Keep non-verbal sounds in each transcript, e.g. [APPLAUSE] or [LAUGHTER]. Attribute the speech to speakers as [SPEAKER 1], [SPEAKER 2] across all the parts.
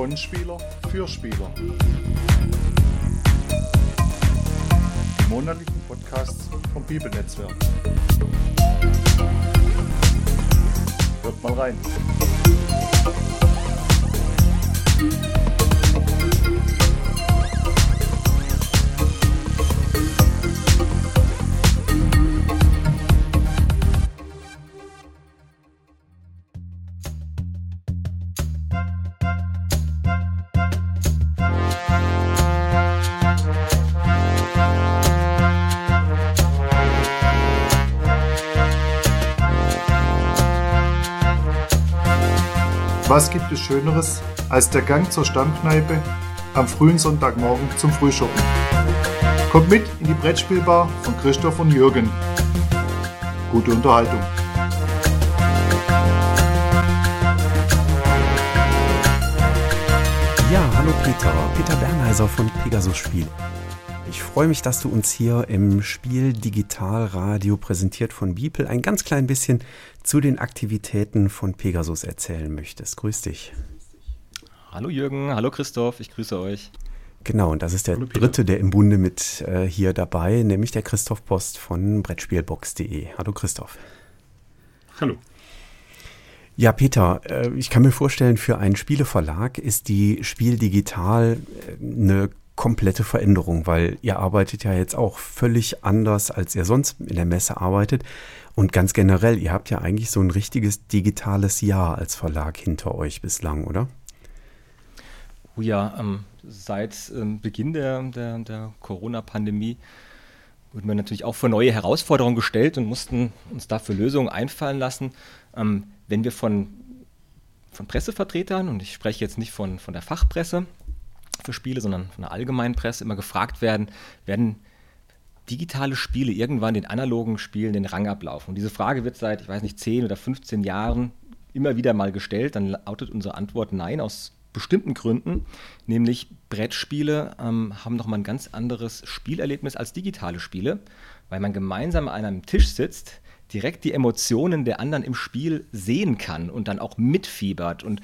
[SPEAKER 1] Von Spieler für Spieler. Die monatlichen Podcasts vom Bibelnetzwerk. Hört mal rein. Was gibt es Schöneres als der Gang zur Stammkneipe am frühen Sonntagmorgen zum Frühschoppen? Kommt mit in die Brettspielbar von Christoph und Jürgen. Gute Unterhaltung.
[SPEAKER 2] Ja, hallo Peter. Peter Bernheiser von Pegasus Spiel. Ich freue mich, dass du uns hier im Spiel Digitalradio präsentiert von Beeple ein ganz klein bisschen zu den Aktivitäten von Pegasus erzählen möchtest. Grüß dich.
[SPEAKER 3] Hallo Jürgen, hallo Christoph, ich grüße euch.
[SPEAKER 2] Genau, und das ist der hallo dritte, der im Bunde mit äh, hier dabei, nämlich der Christoph Post von Brettspielbox.de. Hallo Christoph.
[SPEAKER 4] Hallo.
[SPEAKER 2] Ja, Peter, äh, ich kann mir vorstellen, für einen Spieleverlag ist die Spiel Digital äh, eine komplette Veränderung, weil ihr arbeitet ja jetzt auch völlig anders, als ihr sonst in der Messe arbeitet. Und ganz generell, ihr habt ja eigentlich so ein richtiges digitales Jahr als Verlag hinter euch bislang, oder?
[SPEAKER 3] Oh ja, ähm, seit ähm, Beginn der, der, der Corona-Pandemie wurden wir natürlich auch vor neue Herausforderungen gestellt und mussten uns dafür Lösungen einfallen lassen. Ähm, wenn wir von, von Pressevertretern, und ich spreche jetzt nicht von, von der Fachpresse für Spiele, sondern von der allgemeinen Presse immer gefragt werden, werden digitale Spiele irgendwann den analogen Spielen den Rang ablaufen? Und diese Frage wird seit, ich weiß nicht, 10 oder 15 Jahren immer wieder mal gestellt. Dann lautet unsere Antwort nein, aus bestimmten Gründen. Nämlich Brettspiele ähm, haben nochmal ein ganz anderes Spielerlebnis als digitale Spiele, weil man gemeinsam an einem Tisch sitzt, direkt die Emotionen der anderen im Spiel sehen kann und dann auch mitfiebert und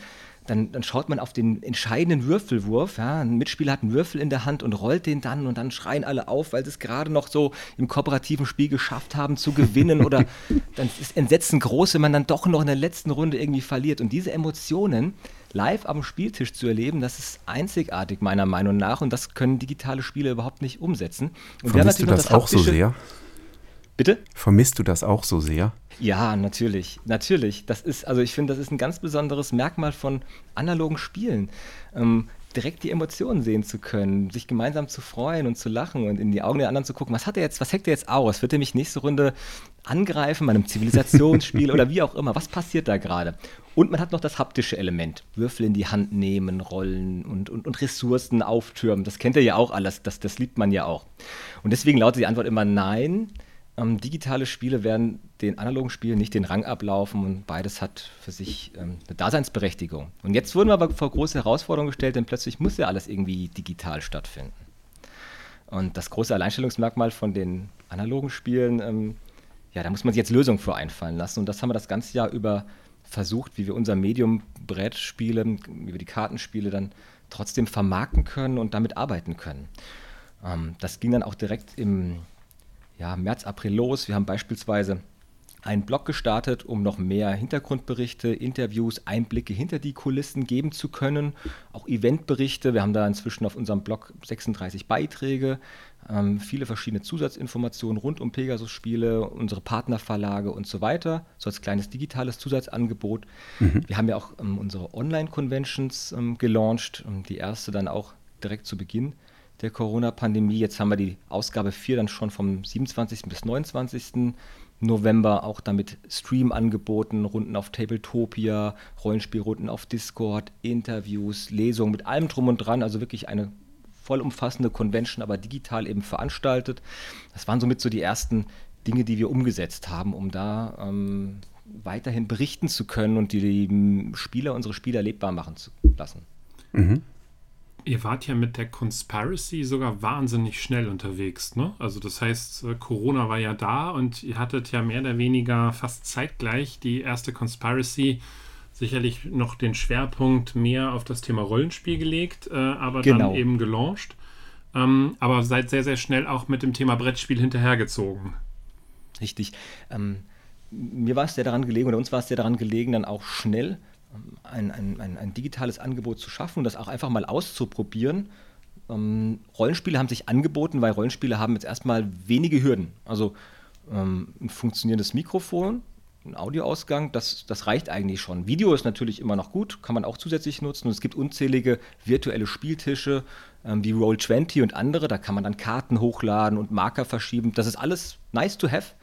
[SPEAKER 3] dann, dann, schaut man auf den entscheidenden Würfelwurf. Ja, ein Mitspieler hat einen Würfel in der Hand und rollt den dann und dann schreien alle auf, weil sie es gerade noch so im kooperativen Spiel geschafft haben zu gewinnen oder [LAUGHS] dann ist Entsetzen groß, wenn man dann doch noch in der letzten Runde irgendwie verliert. Und diese Emotionen live am Spieltisch zu erleben, das ist einzigartig meiner Meinung nach und das können digitale Spiele überhaupt nicht umsetzen. Und
[SPEAKER 2] Vermisst du das, das auch so sehr?
[SPEAKER 3] Bitte?
[SPEAKER 2] Vermisst du das auch so sehr?
[SPEAKER 3] Ja, natürlich. Natürlich. Das ist, also ich finde, das ist ein ganz besonderes Merkmal von analogen Spielen. Ähm, direkt die Emotionen sehen zu können, sich gemeinsam zu freuen und zu lachen und in die Augen der anderen zu gucken, was hat er jetzt, was hackt er jetzt aus? Wird er mich nächste Runde angreifen bei einem Zivilisationsspiel [LAUGHS] oder wie auch immer? Was passiert da gerade? Und man hat noch das haptische Element. Würfel in die Hand nehmen, rollen und, und, und Ressourcen auftürmen. Das kennt ihr ja auch alles, das, das liebt man ja auch. Und deswegen lautet die Antwort immer nein ähm, digitale Spiele werden den analogen Spielen nicht den Rang ablaufen und beides hat für sich ähm, eine Daseinsberechtigung. Und jetzt wurden wir aber vor große Herausforderungen gestellt, denn plötzlich muss ja alles irgendwie digital stattfinden. Und das große Alleinstellungsmerkmal von den analogen Spielen, ähm, ja, da muss man sich jetzt Lösungen für einfallen lassen. Und das haben wir das ganze Jahr über versucht, wie wir unser Medium Brettspiele, wie wir die Kartenspiele dann trotzdem vermarkten können und damit arbeiten können. Ähm, das ging dann auch direkt im ja, März, April los. Wir haben beispielsweise einen Blog gestartet, um noch mehr Hintergrundberichte, Interviews, Einblicke hinter die Kulissen geben zu können. Auch Eventberichte. Wir haben da inzwischen auf unserem Blog 36 Beiträge, ähm, viele verschiedene Zusatzinformationen rund um Pegasus-Spiele, unsere Partnerverlage und so weiter. So als kleines digitales Zusatzangebot. Mhm. Wir haben ja auch ähm, unsere Online-Conventions ähm, gelauncht. Die erste dann auch direkt zu Beginn der Corona-Pandemie. Jetzt haben wir die Ausgabe 4 dann schon vom 27. bis 29. November auch damit Stream angeboten, Runden auf Tabletopia, Rollenspielrunden auf Discord, Interviews, Lesungen mit allem drum und dran, also wirklich eine vollumfassende Convention, aber digital eben veranstaltet. Das waren somit so die ersten Dinge, die wir umgesetzt haben, um da ähm, weiterhin berichten zu können und die, die Spieler, unsere Spieler lebbar machen zu lassen. Mhm.
[SPEAKER 4] Ihr wart ja mit der Conspiracy sogar wahnsinnig schnell unterwegs, ne? Also das heißt, äh, Corona war ja da und ihr hattet ja mehr oder weniger fast zeitgleich die erste Conspiracy sicherlich noch den Schwerpunkt mehr auf das Thema Rollenspiel gelegt, äh, aber
[SPEAKER 3] Genau.
[SPEAKER 4] dann eben gelauncht. Ähm, aber seid sehr, sehr schnell auch mit dem Thema Brettspiel hinterhergezogen.
[SPEAKER 3] Richtig. Ähm, mir war es sehr daran gelegen, oder uns war es sehr daran gelegen, dann auch schnell ein, ein, ein, ein digitales Angebot zu schaffen und das auch einfach mal auszuprobieren. Ähm, Rollenspiele haben sich angeboten, weil Rollenspiele haben jetzt erstmal wenige Hürden. Also ähm, ein funktionierendes Mikrofon, ein Audioausgang, das, das reicht eigentlich schon. Video ist natürlich immer noch gut, kann man auch zusätzlich nutzen. Und es gibt unzählige virtuelle Spieltische ähm, wie Roll20 und andere. Da kann man dann Karten hochladen und Marker verschieben. Das ist alles nice to have.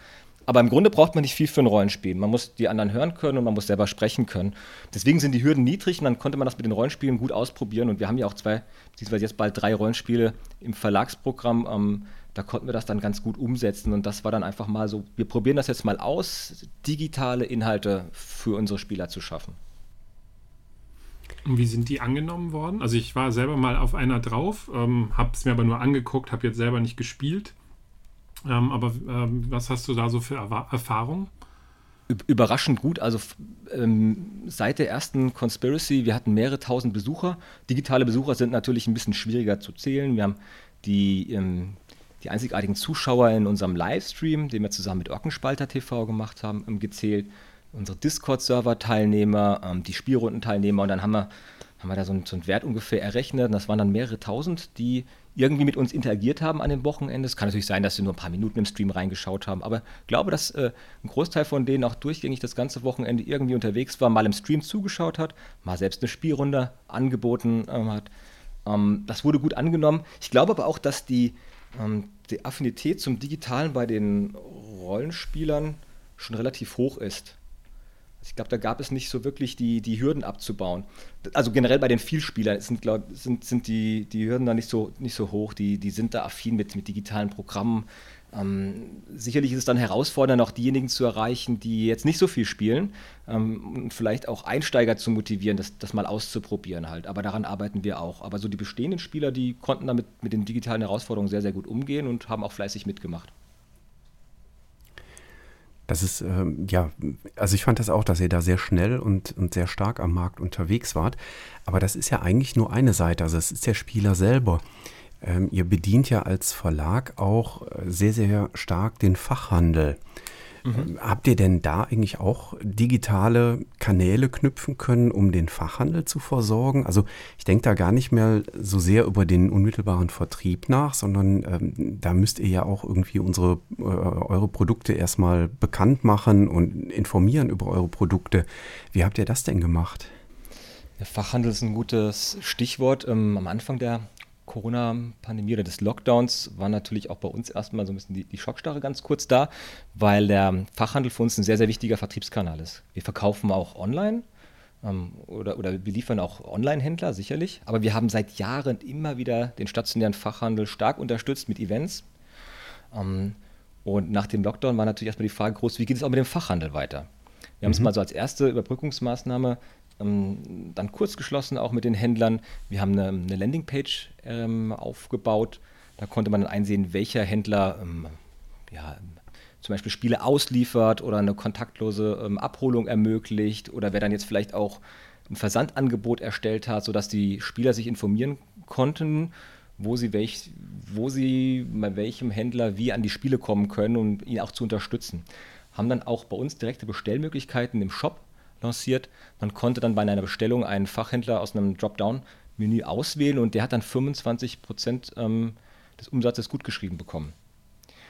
[SPEAKER 3] Aber im Grunde braucht man nicht viel für ein Rollenspiel. Man muss die anderen hören können und man muss selber sprechen können. Deswegen sind die Hürden niedrig und dann konnte man das mit den Rollenspielen gut ausprobieren. Und wir haben ja auch zwei, beziehungsweise jetzt bald drei Rollenspiele im Verlagsprogramm. Ähm, da konnten wir das dann ganz gut umsetzen. Und das war dann einfach mal so, wir probieren das jetzt mal aus, digitale Inhalte für unsere Spieler zu schaffen.
[SPEAKER 4] Und wie sind die angenommen worden? Also ich war selber mal auf einer drauf, ähm, habe es mir aber nur angeguckt, habe jetzt selber nicht gespielt. Ähm, aber ähm, was hast du da so für Erwa- Erfahrungen?
[SPEAKER 3] Üb- Überraschend gut. Also ähm, seit der ersten Conspiracy, wir hatten mehrere tausend Besucher. Digitale Besucher sind natürlich ein bisschen schwieriger zu zählen. Wir haben die, ähm, die einzigartigen Zuschauer in unserem Livestream, den wir zusammen mit Orkenspalter TV gemacht haben, ähm, gezählt. Unsere Discord-Server-Teilnehmer, ähm, die Spielrundenteilnehmer und dann haben wir, haben wir da so einen, so einen Wert ungefähr errechnet. Und das waren dann mehrere tausend, die irgendwie mit uns interagiert haben an dem Wochenende. Es kann natürlich sein, dass sie nur ein paar Minuten im Stream reingeschaut haben, aber ich glaube, dass äh, ein Großteil von denen auch durchgängig das ganze Wochenende irgendwie unterwegs war, mal im Stream zugeschaut hat, mal selbst eine Spielrunde angeboten ähm, hat. Ähm, das wurde gut angenommen. Ich glaube aber auch, dass die, ähm, die Affinität zum Digitalen bei den Rollenspielern schon relativ hoch ist. Ich glaube, da gab es nicht so wirklich die, die Hürden abzubauen. Also generell bei den Vielspielern sind, glaub, sind, sind die, die Hürden da nicht so, nicht so hoch. Die, die sind da affin mit, mit digitalen Programmen. Ähm, sicherlich ist es dann herausfordernd, auch diejenigen zu erreichen, die jetzt nicht so viel spielen ähm, und vielleicht auch Einsteiger zu motivieren, das, das mal auszuprobieren halt. Aber daran arbeiten wir auch. Aber so die bestehenden Spieler, die konnten damit mit den digitalen Herausforderungen sehr, sehr gut umgehen und haben auch fleißig mitgemacht.
[SPEAKER 2] Das ist, ähm, ja, also ich fand das auch, dass ihr da sehr schnell und, und sehr stark am Markt unterwegs wart. Aber das ist ja eigentlich nur eine Seite, also es ist der Spieler selber. Ähm, ihr bedient ja als Verlag auch äh, sehr, sehr stark den Fachhandel. Ähm, Habt ihr denn da eigentlich auch digitale Kanäle knüpfen können, um den Fachhandel zu versorgen? Also ich denke da gar nicht mehr so sehr über den unmittelbaren Vertrieb nach, sondern ähm, da müsst ihr ja auch irgendwie unsere, äh, eure Produkte erstmal bekannt machen und informieren über eure Produkte. Wie habt ihr das denn gemacht?
[SPEAKER 3] Der Fachhandel ist ein gutes Stichwort. Ähm, am Anfang der Corona-Pandemie oder des Lockdowns war natürlich auch bei uns erstmal so ein bisschen die, die Schockstarre ganz kurz da, weil der Fachhandel für uns ein sehr, sehr wichtiger Vertriebskanal ist. Wir verkaufen auch online ähm, oder, oder wir liefern auch Online-Händler, sicherlich, aber wir haben seit Jahren immer wieder den stationären Fachhandel stark unterstützt mit Events. Ähm, und nach dem Lockdown war natürlich erstmal die Frage groß, wie geht es auch mit dem Fachhandel weiter? Wir haben es mal so als erste Überbrückungsmaßnahme ähm, dann kurz geschlossen, auch mit den Händlern. Wir haben eine, eine Landingpage ähm, aufgebaut. Da konnte man dann einsehen, welcher Händler ähm, ja, zum Beispiel Spiele ausliefert oder eine kontaktlose ähm, Abholung ermöglicht oder wer dann jetzt vielleicht auch ein Versandangebot erstellt hat, sodass die Spieler sich informieren konnten, wo sie, welch, wo sie bei welchem Händler wie an die Spiele kommen können, um ihn auch zu unterstützen. Haben dann auch bei uns direkte Bestellmöglichkeiten im Shop lanciert. Man konnte dann bei einer Bestellung einen Fachhändler aus einem Dropdown-Menü auswählen und der hat dann 25 Prozent ähm, des Umsatzes gutgeschrieben bekommen.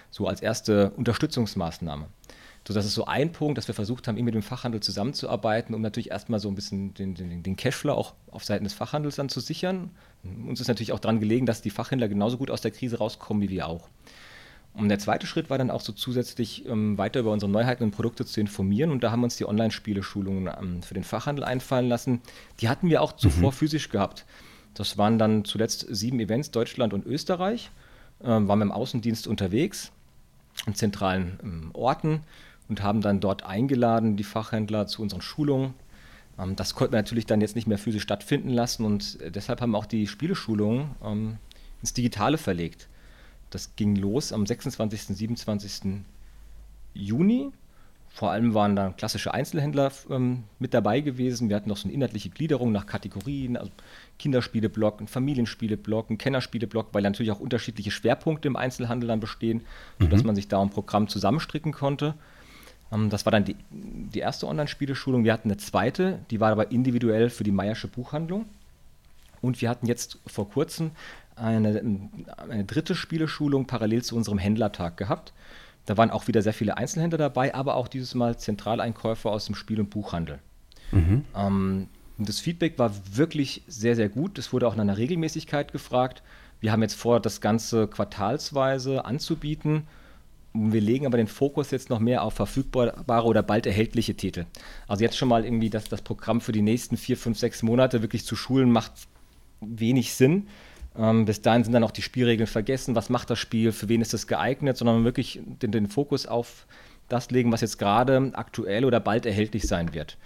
[SPEAKER 3] So als erste Unterstützungsmaßnahme. So, das ist so ein Punkt, dass wir versucht haben, eben mit dem Fachhandel zusammenzuarbeiten, um natürlich erstmal so ein bisschen den, den, den Cashflow auch auf Seiten des Fachhandels dann zu sichern. Uns ist natürlich auch daran gelegen, dass die Fachhändler genauso gut aus der Krise rauskommen wie wir auch. Und der zweite Schritt war dann auch so zusätzlich ähm, weiter über unsere Neuheiten und Produkte zu informieren. Und da haben wir uns die Online-Spiele-Schulungen ähm, für den Fachhandel einfallen lassen. Die hatten wir auch zuvor physisch gehabt. Das waren dann zuletzt sieben Events, Deutschland und Österreich. Ähm, waren wir im Außendienst unterwegs, in zentralen ähm, Orten und haben dann dort eingeladen, die Fachhändler zu unseren Schulungen. Ähm, das konnten wir natürlich dann jetzt nicht mehr physisch stattfinden lassen und äh, deshalb haben wir auch die Spieleschulungen ähm, ins Digitale verlegt. Das ging los am 26. 27. Juni vor allem waren da klassische Einzelhändler ähm, mit dabei gewesen. Wir hatten noch so eine inhaltliche Gliederung nach Kategorien, also Kinderspieleblock, ein Familienspieleblock, ein Kennerspieleblock, weil natürlich auch unterschiedliche Schwerpunkte im Einzelhandel dann bestehen, mhm. sodass man sich da ein Programm zusammenstricken konnte. Ähm, das war dann die, die erste Online-Spieleschulung. Wir hatten eine zweite, die war aber individuell für die Meiersche Buchhandlung. Und wir hatten jetzt vor kurzem eine, eine dritte Spieleschulung parallel zu unserem Händlertag gehabt. Da waren auch wieder sehr viele Einzelhändler dabei, aber auch dieses Mal Zentraleinkäufer aus dem Spiel- und Buchhandel. Mhm. Ähm, das Feedback war wirklich sehr, sehr gut. Es wurde auch nach einer Regelmäßigkeit gefragt. Wir haben jetzt vor, das Ganze quartalsweise anzubieten. Wir legen aber den Fokus jetzt noch mehr auf verfügbare oder bald erhältliche Titel. Also jetzt schon mal irgendwie das, das Programm für die nächsten vier, fünf, sechs Monate wirklich zu schulen, macht wenig Sinn. Ähm, bis dahin sind dann auch die Spielregeln vergessen. Was macht das Spiel? Für wen ist es geeignet? Sondern wirklich den, den Fokus auf das legen, was jetzt gerade aktuell oder bald erhältlich sein wird.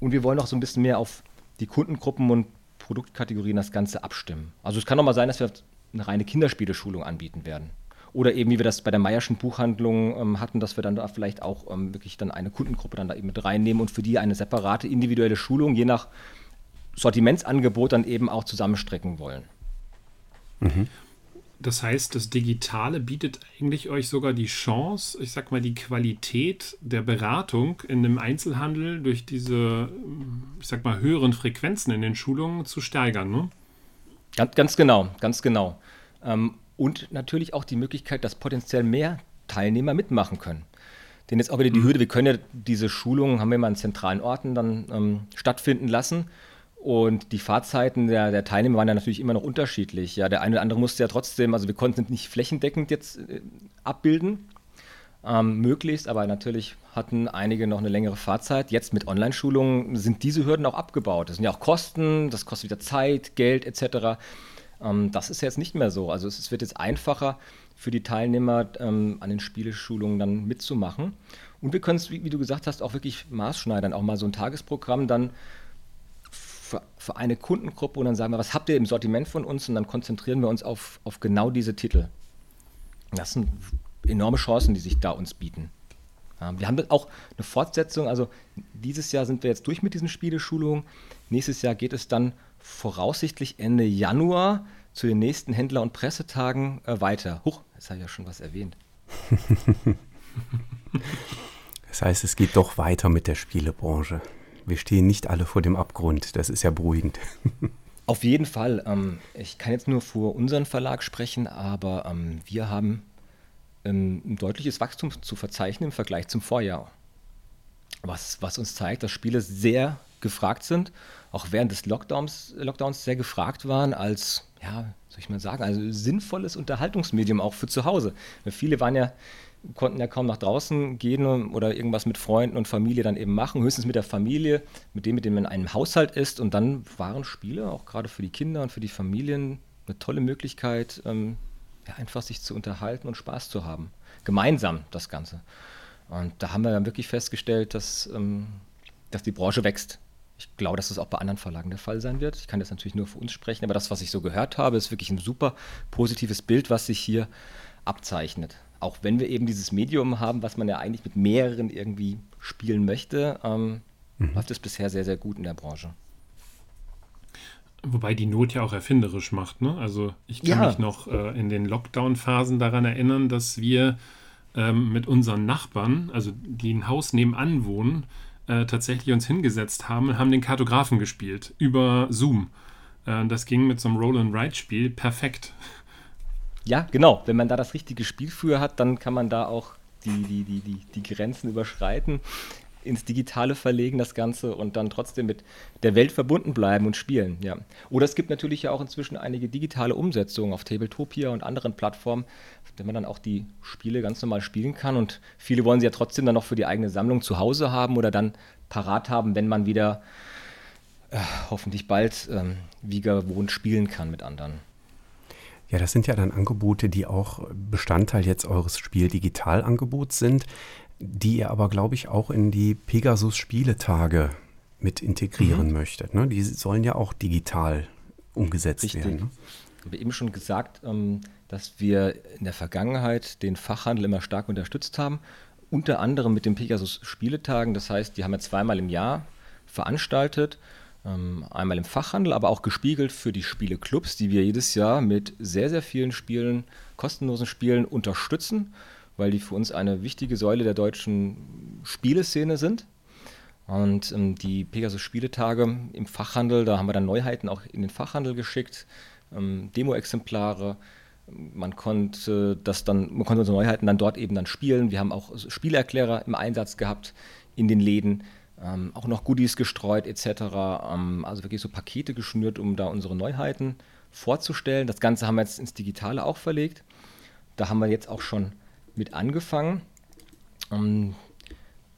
[SPEAKER 3] Und wir wollen auch so ein bisschen mehr auf die Kundengruppen und Produktkategorien das Ganze abstimmen. Also es kann auch mal sein, dass wir eine reine Kinderspieleschulung anbieten werden. Oder eben, wie wir das bei der Meierschen Buchhandlung ähm, hatten, dass wir dann da vielleicht auch ähm, wirklich dann eine Kundengruppe dann da eben mit reinnehmen und für die eine separate individuelle Schulung je nach Sortimentsangebot dann eben auch zusammenstrecken wollen.
[SPEAKER 4] Mhm. Das heißt, das Digitale bietet eigentlich euch sogar die Chance, ich sag mal, die Qualität der Beratung in dem Einzelhandel durch diese, ich sag mal, höheren Frequenzen in den Schulungen zu steigern, ne?
[SPEAKER 3] Ganz, ganz genau, ganz genau. Ähm, und natürlich auch die Möglichkeit, dass potenziell mehr Teilnehmer mitmachen können. Denn jetzt auch wieder die mhm. Hürde, wir können ja diese Schulungen, haben wir mal an zentralen Orten dann ähm, stattfinden lassen. Und die Fahrzeiten der, der, Teilnehmer waren ja natürlich immer noch unterschiedlich. Ja, der eine oder andere musste ja trotzdem, also wir konnten nicht flächendeckend jetzt äh, abbilden, ähm, möglichst, aber natürlich hatten einige noch eine längere Fahrzeit. Jetzt mit Online-Schulungen sind diese Hürden auch abgebaut. Das sind ja auch Kosten, das kostet wieder Zeit, Geld etc. Ähm, das ist jetzt nicht mehr so. Also es, es wird jetzt einfacher für die Teilnehmer ähm, an den Spieleschulungen dann mitzumachen. Und wir können es, wie, wie, du gesagt hast, auch wirklich maßschneidern, auch mal so ein Tagesprogramm dann für, für, eine Kundengruppe und dann sagen wir, was habt ihr im Sortiment von uns und dann konzentrieren wir uns auf, auf genau diese Titel. Das sind enorme Chancen, die sich da uns bieten. Wir haben auch eine Fortsetzung, also dieses Jahr sind wir jetzt durch mit diesen Spieleschulungen. Nächstes Jahr geht es dann voraussichtlich Ende Januar zu den nächsten Händler- und Pressetagen äh, weiter. Huch, jetzt habe ich ja schon was erwähnt. [LAUGHS]
[SPEAKER 2] das heißt, es geht doch weiter mit der Spielebranche wir stehen nicht alle vor dem Abgrund. Das ist ja beruhigend. [LAUGHS]
[SPEAKER 3] Auf jeden Fall. Ähm, ich kann jetzt nur für unseren Verlag sprechen, aber ähm, wir haben ähm, ein deutliches Wachstum zu verzeichnen im Vergleich zum Vorjahr. Was, was uns zeigt, dass Spiele sehr gefragt sind, auch während des Lockdowns, Lockdowns sehr gefragt waren als, ja, soll ich mal sagen, also sinnvolles Unterhaltungsmedium auch für zu Hause. Viele waren ja konnten ja kaum nach draußen gehen oder irgendwas mit Freunden und Familie dann eben machen, höchstens mit der Familie, mit dem, mit dem man in einem Haushalt ist. Und dann waren Spiele auch gerade für die Kinder und für die Familien eine tolle Möglichkeit, ähm, ja, einfach sich zu unterhalten und Spaß zu haben. Gemeinsam das Ganze. Und da haben wir dann wirklich festgestellt, dass, ähm, dass die Branche wächst. Ich glaube, dass das auch bei anderen Verlagen der Fall sein wird. Ich kann jetzt natürlich nur für uns sprechen, aber das, was ich so gehört habe, ist wirklich ein super positives Bild, was sich hier abzeichnet auch wenn wir eben dieses Medium haben, was man ja eigentlich mit mehreren irgendwie spielen möchte, ähm, mhm. läuft es bisher sehr, sehr gut in der Branche.
[SPEAKER 4] Wobei die Not ja auch erfinderisch macht. Ne? Also ich kann ja. mich noch äh, in den Lockdown-Phasen daran erinnern, dass wir ähm, mit unseren Nachbarn, also die ein Haus nebenan wohnen, äh, tatsächlich uns hingesetzt haben und haben den Kartografen gespielt über Zoom. Äh, das ging mit so einem Roll-and-Ride-Spiel perfekt.
[SPEAKER 3] Ja, genau. Wenn man da das richtige Spiel für hat, dann kann man da auch die, die, die, die, die Grenzen überschreiten, ins Digitale verlegen, das Ganze und dann trotzdem mit der Welt verbunden bleiben und spielen. Ja. Oder es gibt natürlich ja auch inzwischen einige digitale Umsetzungen auf Tabletopia und anderen Plattformen, wenn man dann auch die Spiele ganz normal spielen kann. Und viele wollen sie ja trotzdem dann noch für die eigene Sammlung zu Hause haben oder dann parat haben, wenn man wieder äh, hoffentlich bald ähm, wie gewohnt spielen kann mit anderen.
[SPEAKER 2] Ja, das sind ja dann Angebote, die auch Bestandteil jetzt eures Spiel-Digital-Angebots sind, die ihr aber, glaube ich, auch in die Pegasus-Spieletage mit integrieren mhm. möchtet. Ne? Die sollen ja auch digital umgesetzt Richtig. werden. Ne?
[SPEAKER 3] Ich habe eben schon gesagt, ähm, dass wir in der Vergangenheit den Fachhandel immer stark unterstützt haben. unter anderem mit den Pegasus Spieletagen. Das heißt, die haben wir zweimal im Jahr veranstaltet. Ähm, einmal im Fachhandel, aber auch gespiegelt für die Spieleclubs, die wir jedes Jahr mit sehr, sehr vielen Spielen, kostenlosen Spielen unterstützen, weil die für uns eine wichtige Säule der deutschen Spieleszene sind. Und ähm, die Pegasus Spieletage im Fachhandel, da haben wir dann Neuheiten auch in den Fachhandel geschickt, ähm, Demo-Exemplare. Man konnte das dann, man konnte unsere Neuheiten dann dort eben dann spielen. Wir haben auch Spielerklärer im Einsatz gehabt in den Läden. Ähm, auch noch Goodies gestreut etc. Ähm, also wirklich so Pakete geschnürt, um da unsere Neuheiten vorzustellen. Das Ganze haben wir jetzt ins Digitale auch verlegt. Da haben wir jetzt auch schon mit angefangen. Ähm,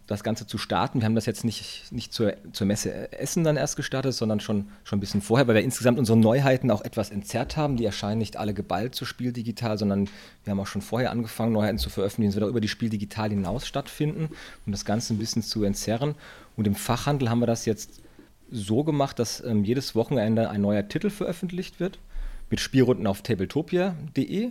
[SPEAKER 3] das Ganze zu starten. Wir haben das jetzt nicht, nicht zur, zur Messe Essen dann erst gestartet, sondern schon, schon ein bisschen vorher, weil wir insgesamt unsere Neuheiten auch etwas entzerrt haben. Die erscheinen nicht alle geballt zu Spiel digital, sondern wir haben auch schon vorher angefangen, Neuheiten zu veröffentlichen, die über die Spiel digital hinaus stattfinden, um das Ganze ein bisschen zu entzerren. Und im Fachhandel haben wir das jetzt so gemacht, dass ähm, jedes Wochenende ein neuer Titel veröffentlicht wird mit Spielrunden auf tabletopia.de,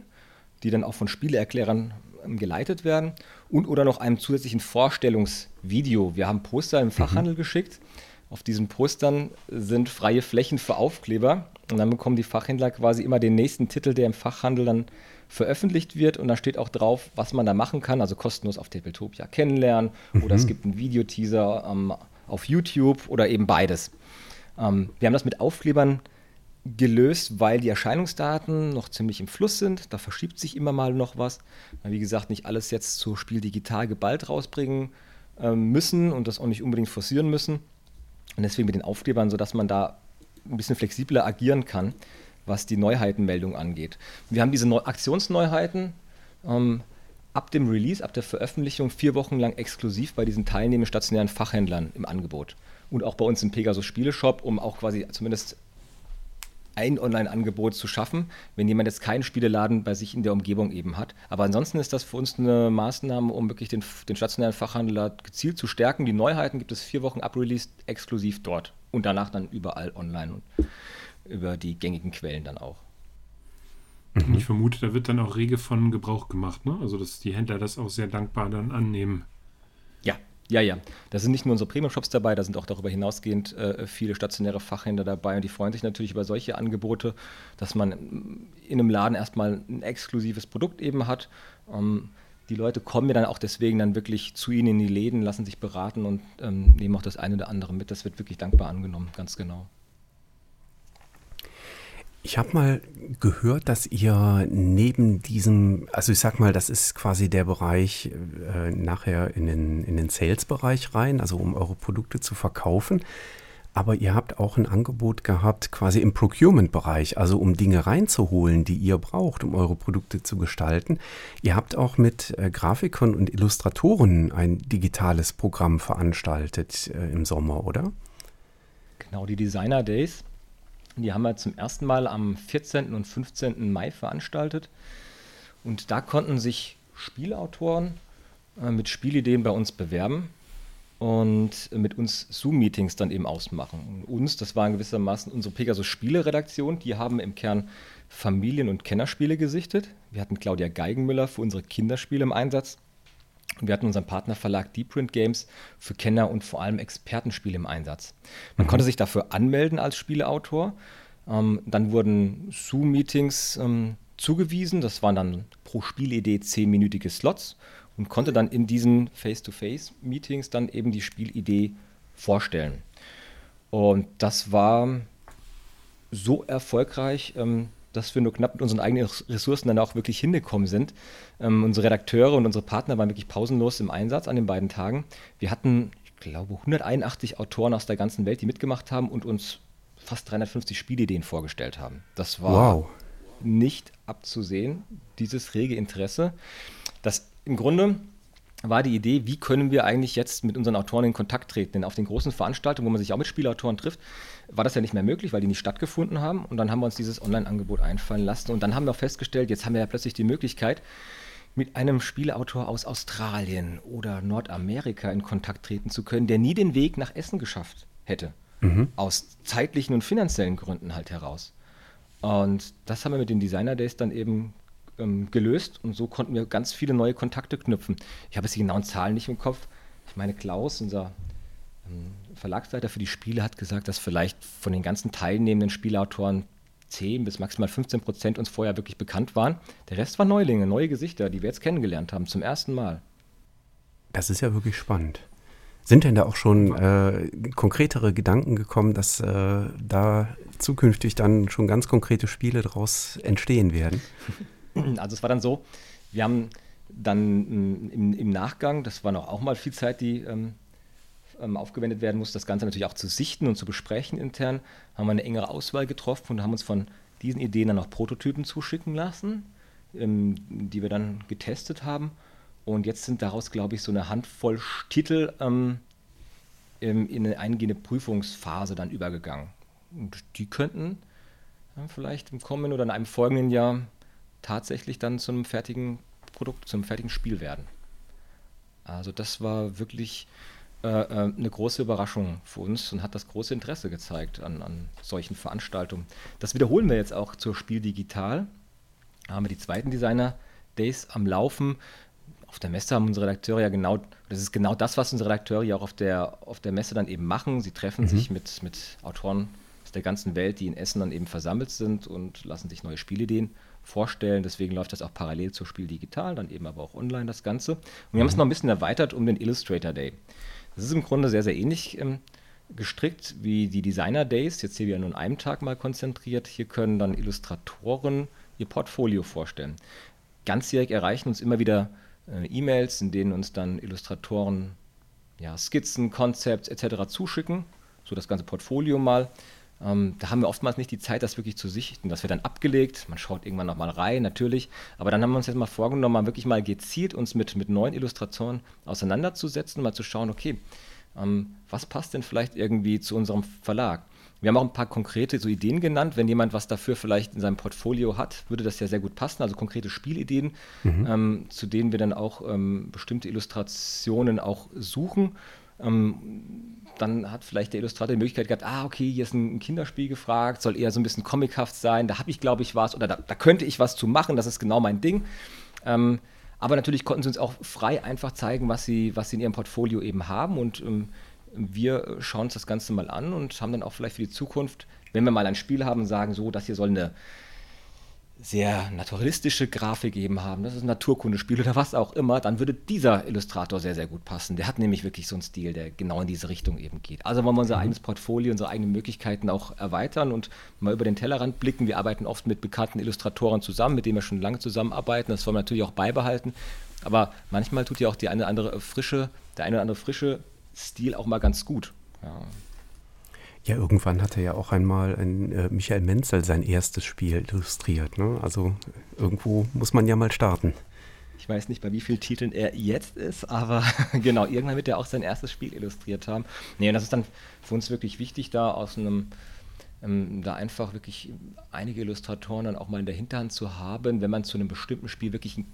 [SPEAKER 3] die dann auch von Spieleerklärern ähm, geleitet werden und oder noch einem zusätzlichen Vorstellungsvideo. Wir haben Poster im Fachhandel mhm. geschickt. Auf diesen Postern sind freie Flächen für Aufkleber und dann bekommen die Fachhändler quasi immer den nächsten Titel, der im Fachhandel dann veröffentlicht wird und da steht auch drauf, was man da machen kann, also kostenlos auf Tabletopia kennenlernen mhm. oder es gibt einen Videoteaser ähm, auf YouTube oder eben beides. Ähm, wir haben das mit Aufklebern gelöst, weil die Erscheinungsdaten noch ziemlich im Fluss sind. Da verschiebt sich immer mal noch was. Wie gesagt, nicht alles jetzt zu Spiel digital geballt rausbringen äh, müssen und das auch nicht unbedingt forcieren müssen. Und deswegen mit den Aufklebern, sodass man da ein bisschen flexibler agieren kann, was die Neuheitenmeldung angeht. Wir haben diese Neu Aktionsneuheiten ähm, ab dem Release, ab der Veröffentlichung vier Wochen lang exklusiv bei diesen teilnehmenden stationären Fachhändlern im Angebot. Und auch bei uns im Pegasus Spieleshop, um auch quasi zumindest ein Online-Angebot zu schaffen, wenn jemand jetzt keinen Spieleladen bei sich in der Umgebung eben hat. Aber ansonsten ist das für uns eine Maßnahme, um wirklich den, den stationären Fachhandel gezielt zu stärken. Die Neuheiten gibt es vier Wochen abreleased exklusiv dort und danach dann überall online über die gängigen Quellen dann auch.
[SPEAKER 4] Mhm. Ich vermute, da wird dann auch rege von Gebrauch gemacht, ne? Also dass die Händler das auch sehr dankbar dann annehmen.
[SPEAKER 3] Ja, ja, ja. Da sind nicht nur unsere Premium-Shops dabei, da sind auch darüber hinausgehend äh, viele stationäre Fachhändler dabei und die freuen sich natürlich über solche Angebote, dass man in einem Laden erstmal ein exklusives Produkt eben hat. Ähm, die Leute kommen ja dann auch deswegen dann wirklich zu ihnen in die Läden, lassen sich beraten und ähm, nehmen auch das eine oder andere mit. Das wird wirklich dankbar angenommen, ganz genau.
[SPEAKER 2] Ich habe mal gehört, dass ihr neben diesem, also ich sag mal, das ist quasi der Bereich äh, nachher in den, in den Sales-Bereich rein, also um eure Produkte zu verkaufen. Aber ihr habt auch ein Angebot gehabt, quasi im Procurement-Bereich, also um Dinge reinzuholen, die ihr braucht, um eure Produkte zu gestalten. Ihr habt auch mit äh, Grafikern und Illustratoren ein digitales Programm veranstaltet äh, im Sommer, oder?
[SPEAKER 3] Genau, die Designer Days die haben wir zum ersten Mal am 14. und 15. Mai veranstaltet. Und da konnten sich Spielautoren äh, mit Spielideen bei uns bewerben und mit uns Zoom-Meetings dann eben ausmachen. Und uns, das war gewissermaßen unsere Pegasus-Spiele-Redaktion, die haben im Kern Familien- und Kennerspiele gesichtet. Wir hatten Claudia Geigenmüller für unsere Kinderspiele im Einsatz. Wir hatten unseren Partnerverlag Deepprint Games für Kenner und vor allem Expertenspiele im Einsatz. Man mhm. konnte sich dafür anmelden als Spieleautor. Ähm, dann wurden Zoom-Meetings ähm, zugewiesen. Das waren dann pro Spielidee zehnminütige Slots und konnte dann in diesen Face-to-Face-Meetings dann eben die Spielidee vorstellen. Und das war so erfolgreich, ähm, dass wir nur knapp mit unseren eigenen Ressourcen dann auch wirklich hingekommen sind. Ähm, unsere Redakteure und unsere Partner waren wirklich pausenlos im Einsatz an den beiden Tagen. Wir hatten, ich glaube, 181 Autoren aus der ganzen Welt, die mitgemacht haben und uns fast 350 Spielideen vorgestellt haben. Das war wow. nicht abzusehen, dieses rege Interesse. Das im Grunde war die Idee, wie können wir eigentlich jetzt mit unseren Autoren in Kontakt treten? Denn auf den großen Veranstaltungen, wo man sich auch mit Spielautoren trifft, war das ja nicht mehr möglich, weil die nicht stattgefunden haben. Und dann haben wir uns dieses Online-Angebot einfallen lassen. Und dann haben wir auch festgestellt, jetzt haben wir ja plötzlich die Möglichkeit, mit einem Spielautor aus Australien oder Nordamerika in Kontakt treten zu können, der nie den Weg nach Essen geschafft hätte. Mhm. Aus zeitlichen und finanziellen Gründen halt heraus. Und das haben wir mit den Designer Days dann eben ähm, gelöst und so konnten wir ganz viele neue Kontakte knüpfen. Ich habe jetzt die genauen Zahlen nicht im Kopf. Ich meine, Klaus, unser ähm, Verlagsleiter für die Spiele, hat gesagt, dass vielleicht von den ganzen teilnehmenden Spielautoren 10 bis maximal 15 Prozent uns vorher wirklich bekannt waren. Der Rest waren Neulinge, neue Gesichter, die wir jetzt kennengelernt haben, zum ersten Mal.
[SPEAKER 2] Das ist ja wirklich spannend. Sind denn da auch schon äh, konkretere Gedanken gekommen, dass äh, da zukünftig dann schon ganz konkrete Spiele daraus entstehen werden? [LAUGHS] [CLEARS THROAT]
[SPEAKER 3] Also es war dann so, wir haben dann im, im Nachgang, das war noch auch mal viel Zeit, die ähm, ähm, aufgewendet werden muss, das Ganze natürlich auch zu sichten und zu besprechen intern, haben wir eine engere Auswahl getroffen und haben uns von diesen Ideen dann auch Prototypen zuschicken lassen, ähm, die wir dann getestet haben. Und jetzt sind daraus, glaube ich, so eine Handvoll Titel ähm, in eine eingehende Prüfungsphase dann übergegangen. Und die könnten ja, vielleicht im kommenden oder in einem folgenden Jahr tatsächlich dann zu einem fertigen Produkt, zu einem fertigen Spiel werden. Also das war wirklich äh, äh, eine große Überraschung für uns und hat das große Interesse gezeigt an, an solchen Veranstaltungen. Das wiederholen wir jetzt auch zur Spiel Digital. Da haben wir die zweiten Designer Days am Laufen. Auf der Messe haben unsere Redakteure ja genau, das ist genau das, was unsere Redakteure ja auch auf der, auf der Messe dann eben machen. Sie treffen mhm. sich mit, mit Autoren aus der ganzen Welt, die in Essen dann eben versammelt sind und lassen sich neue Spielideen vorstellen. Deswegen läuft das auch parallel zur Spiel digital, dann eben aber auch online das Ganze. Und wir haben es noch ein bisschen erweitert um den Illustrator Day. Das ist im Grunde sehr, sehr ähnlich ähm, gestrickt wie die Designer Days, jetzt hier wieder nur an einem Tag mal konzentriert. Hier können dann Illustratoren ihr Portfolio vorstellen. Ganzjährig erreichen uns immer wieder äh, E-Mails, in denen uns dann Illustratoren ja, Skizzen, Konzepte etc. zuschicken, so das ganze Portfolio mal. Ähm, da haben wir oftmals nicht die Zeit, das wirklich zu sichten. Das wird dann abgelegt, man schaut irgendwann nochmal rein, natürlich. Aber dann haben wir uns jetzt mal vorgenommen, mal wirklich mal gezielt uns mit, mit neuen Illustratoren auseinanderzusetzen, mal zu schauen, okay, ähm, was passt denn vielleicht irgendwie zu unserem Verlag? Wir haben auch ein paar konkrete so Ideen genannt. Wenn jemand was dafür vielleicht in seinem Portfolio hat, würde das ja sehr gut passen. Also konkrete Spielideen, mhm. ähm, zu denen wir dann auch ähm, bestimmte Illustrationen auch suchen. Ähm, dann hat vielleicht der Illustrator die Möglichkeit gehabt, ah, okay, hier ist ein Kinderspiel gefragt, soll eher so ein bisschen comichaft sein, da habe ich, glaube ich, was oder da, da, könnte ich was zu machen, das ist genau mein Ding. Ähm, aber natürlich konnten sie uns auch frei einfach zeigen, was sie, was sie in ihrem Portfolio eben haben und ähm, wir schauen uns das Ganze mal an und haben dann auch vielleicht für die Zukunft, wenn wir mal ein Spiel haben, sagen, so, das hier soll eine sehr naturalistische Grafik eben haben, das ist ein Naturkundespiel oder was auch immer, dann würde dieser Illustrator sehr, sehr gut passen. Der hat nämlich wirklich so einen Stil, der genau in diese Richtung eben geht. Also wollen wir unser mhm. eigenes Portfolio, unsere eigenen Möglichkeiten auch erweitern und mal über den Tellerrand blicken. Wir arbeiten oft mit bekannten Illustratoren zusammen, mit denen wir schon lange zusammenarbeiten. Das wollen wir natürlich auch beibehalten. Aber manchmal tut ja auch die eine oder andere frische, der eine oder andere frische Stil auch mal ganz gut. Ja.
[SPEAKER 2] Ja, irgendwann hatte ja auch einmal ein, äh, Michael Menzel sein erstes Spiel illustriert. Ne? Also irgendwo muss man ja mal starten.
[SPEAKER 3] Ich weiß nicht, bei wie vielen Titeln er jetzt ist, aber [LAUGHS] genau, irgendwann wird er auch sein erstes Spiel illustriert haben. Nee, und das ist dann für uns wirklich wichtig, da aus einem, ähm, da einfach wirklich einige Illustratoren dann auch mal in der Hinterhand zu haben, wenn man zu einem bestimmten Spiel wirklich ein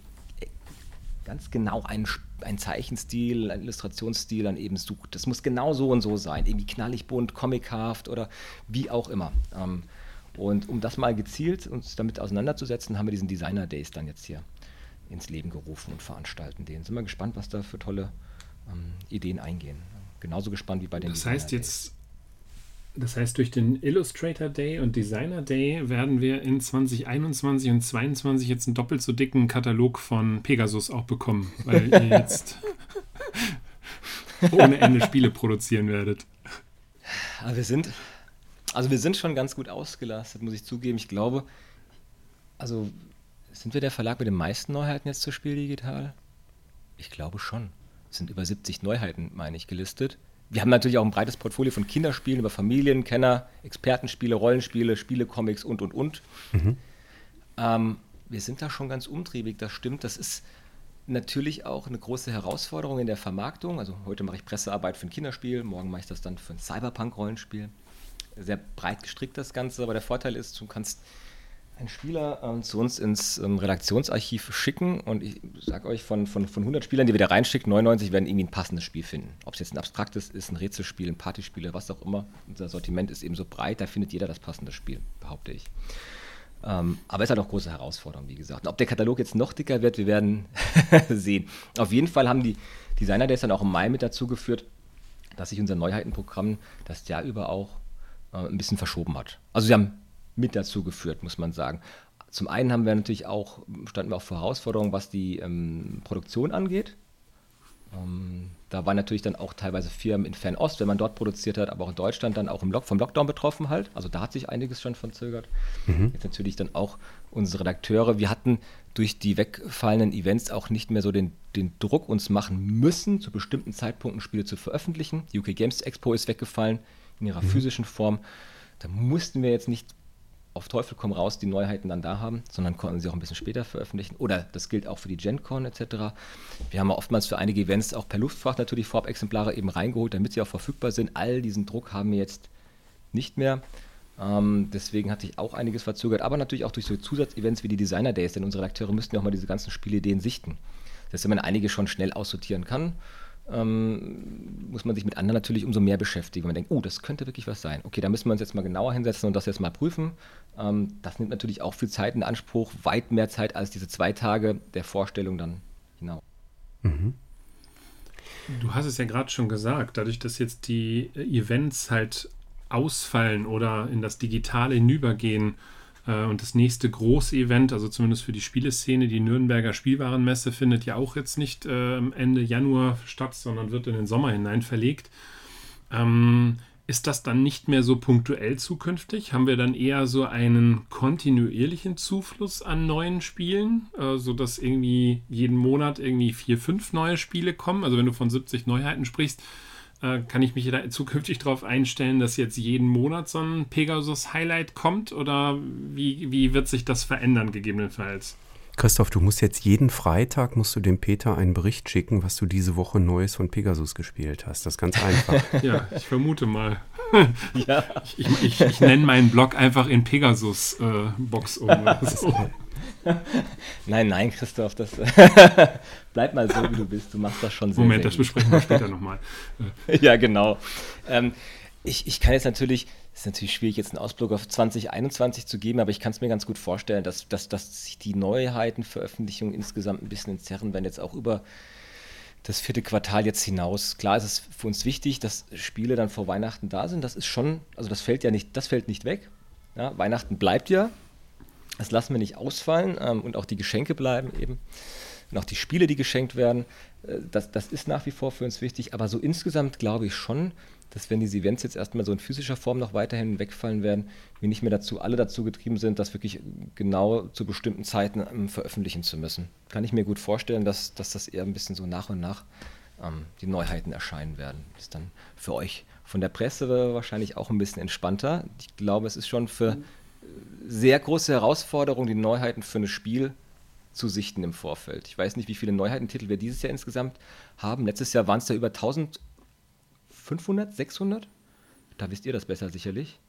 [SPEAKER 3] ganz genau einen, einen Zeichenstil, einen Illustrationsstil dann eben sucht. Das muss genau so und so sein, irgendwie knallig bunt, comichaft oder wie auch immer. Ähm, und um das mal gezielt uns damit auseinanderzusetzen, haben wir diesen Designer Days dann jetzt hier ins Leben gerufen und veranstalten den. Sind wir gespannt, was da für tolle ähm, Ideen eingehen. Genauso gespannt wie bei den
[SPEAKER 4] Das Designer heißt jetzt das heißt, durch den Illustrator Day und Designer Day werden wir in 2021 und 2022 jetzt einen doppelt so dicken Katalog von Pegasus auch bekommen, weil ihr [LAUGHS] jetzt ohne Ende Spiele produzieren werdet.
[SPEAKER 3] Aber wir sind, also wir sind schon ganz gut ausgelastet, muss ich zugeben. Ich glaube, also sind wir der Verlag mit den meisten Neuheiten jetzt zur Spiel digital? Ich glaube schon. Es sind über 70 Neuheiten, meine ich, gelistet wir haben natürlich auch ein breites Portfolio von Kinderspielen über Familien, Kenner, Expertenspiele, Rollenspiele, Spielecomics und, und, und. Mhm. Ähm, wir sind da schon ganz umtriebig, das stimmt. Das ist natürlich auch eine große Herausforderung in der Vermarktung. Also heute mache ich Pressearbeit für ein Kinderspiel, morgen mache ich das dann für ein Cyberpunk-Rollenspiel. Sehr breit gestrickt das Ganze, aber der Vorteil ist, du kannst einen Spieler ähm, zu uns ins ähm, Redaktionsarchiv schicken und ich sage euch, von, von, von 100 Spielern, die wir da reinschicken, 99 werden irgendwie ein passendes Spiel finden. Ob es jetzt ein abstraktes ist, ein Rätselspiel, ein Partyspiel, was auch immer. Unser Sortiment ist eben so breit, da findet jeder das passende Spiel, behaupte ich. Ähm, aber es halt auch große Herausforderung, wie gesagt. Und ob der Katalog jetzt noch dicker wird, wir werden [LAUGHS] sehen. Auf jeden Fall haben die Designer Days dann auch im Mai mit dazu geführt, dass sich unser Neuheitenprogramm das Jahr über auch äh, ein bisschen verschoben hat. Also sie haben mit dazu geführt, muss man sagen. Zum einen haben wir natürlich auch, standen wir auch vor Herausforderungen, was die ähm, Produktion angeht. Ähm, da waren natürlich dann auch teilweise Firmen in Fernost, wenn man dort produziert hat, aber auch in Deutschland dann auch im Lock, vom Lockdown betroffen halt. Also da hat sich einiges schon verzögert. Mhm. Jetzt natürlich dann auch unsere Redakteure. Wir hatten durch die wegfallenden Events auch nicht mehr so den, den Druck uns machen müssen, zu bestimmten Zeitpunkten Spiele zu veröffentlichen. Die UK Games Expo ist weggefallen in ihrer mhm. physischen Form. Da mussten wir jetzt nicht auf Teufel komm raus die Neuheiten dann da haben, sondern konnten sie auch ein bisschen später veröffentlichen. Oder das gilt auch für die GenCon etc. Wir haben oftmals für einige Events auch per Luftfracht natürlich Vorab-Exemplare eben reingeholt, damit sie auch verfügbar sind. All diesen Druck haben wir jetzt nicht mehr. Ähm, deswegen hat sich auch einiges verzögert, aber natürlich auch durch so Zusatzevents wie die Designer Days, denn unsere Redakteure müssten ja auch mal diese ganzen Spielideen sichten. Das heißt, wenn man einige schon schnell aussortieren kann, ähm, muss man sich mit anderen natürlich umso mehr beschäftigen. Man denkt, oh, das könnte wirklich was sein. Okay, da müssen wir uns jetzt mal genauer hinsetzen und das jetzt mal prüfen. Ähm, das nimmt natürlich auch viel Zeit in Anspruch, weit mehr Zeit als diese zwei Tage der Vorstellung dann genau. Mhm.
[SPEAKER 4] Du hast es ja gerade schon gesagt, dadurch, dass jetzt die Events halt ausfallen oder in das Digitale hinübergehen, äh, und das nächste große Event, also zumindest für die Spieleszene, die Nürnberger Spielwarenmesse, findet ja auch jetzt nicht äh, Ende Januar statt, sondern wird in den Sommer hinein verlegt. Ähm, ist das dann nicht mehr so punktuell zukünftig? Haben wir dann eher so einen kontinuierlichen Zufluss an neuen Spielen, äh, sodass irgendwie jeden Monat irgendwie vier, fünf neue Spiele kommen? Also wenn du von 70 Neuheiten sprichst, äh, kann ich mich da zukünftig darauf einstellen, dass jetzt jeden Monat so ein Pegasus-Highlight kommt? Oder wie, wie wird sich das verändern gegebenenfalls?
[SPEAKER 2] Christoph, du musst jetzt jeden Freitag musst du dem Peter einen Bericht schicken, was du diese Woche Neues von Pegasus gespielt hast. Das ist ganz einfach. [LAUGHS]
[SPEAKER 4] ja, ich vermute mal. ja. [LAUGHS] Ich, ich, ich, ich nenne meinen Blog einfach in Pegasus-Box äh, um. [LAUGHS] So. [LAUGHS]
[SPEAKER 3] nein, nein, Christoph, das [LAUGHS] bleib mal so, wie du bist. Du machst das schon
[SPEAKER 4] sehr Moment, sehr das besprechen wir später nochmal. [LAUGHS]
[SPEAKER 3] ja, genau. Ähm, ich, ich kann jetzt natürlich, es ist natürlich schwierig, jetzt einen Ausblick auf 2021 zu geben, aber ich kann es mir ganz gut vorstellen, dass, dass, dass sich die Neuheitenveröffentlichungen insgesamt ein bisschen entzerren werden, jetzt auch über das vierte Quartal jetzt hinaus. Klar ist es für uns wichtig, dass Spiele dann vor Weihnachten da sind. Das ist schon, also das fällt ja nicht, das fällt nicht weg. Ja, Weihnachten bleibt ja. Das lassen wir nicht ausfallen ähm, und auch die Geschenke bleiben eben. Und auch die Spiele, die geschenkt werden, äh, das, das ist nach wie vor für uns wichtig. Aber so insgesamt glaube ich schon, dass wenn diese Events jetzt erstmal so in physischer Form noch weiterhin wegfallen werden, wir nicht mehr dazu, alle dazu getrieben sind, das wirklich genau zu bestimmten Zeiten ähm, veröffentlichen zu müssen. Kann ich mir gut vorstellen, dass, dass das eher ein bisschen so nach und nach ähm, die Neuheiten erscheinen werden. Ist dann für euch von der Presse wahrscheinlich auch ein bisschen entspannter. Ich glaube, es ist schon für mhm sehr große Herausforderung, die Neuheiten für ein Spiel zu sichten im Vorfeld. Ich weiß nicht, wie viele Neuheitentitel wir dieses Jahr insgesamt haben. Letztes Jahr waren es ja über 1500, 600. Da wisst ihr das besser sicherlich.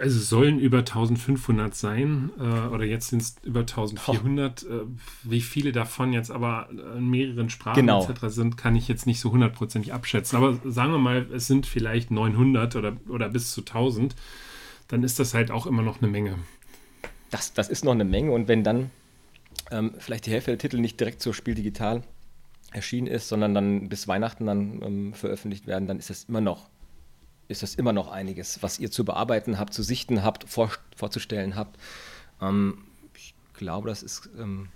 [SPEAKER 4] Also es sollen über 1500 sein äh, oder jetzt sind es über 1400. Oh. Äh, wie viele davon jetzt aber in mehreren Sprachen genau. etc. sind, kann ich jetzt nicht so hundertprozentig abschätzen. Aber sagen wir mal, es sind vielleicht 900 oder, oder bis zu 1000 dann ist das halt auch immer noch eine Menge.
[SPEAKER 3] Das, das ist noch eine Menge und wenn dann ähm, vielleicht die Hälfte der Titel nicht direkt zur Spiel digital erschienen ist, sondern dann bis Weihnachten dann ähm, veröffentlicht werden, dann ist das immer noch ist das immer noch einiges, was ihr zu bearbeiten habt, zu sichten habt, vor, vorzustellen habt. Ähm, ich glaube, das ist ähm,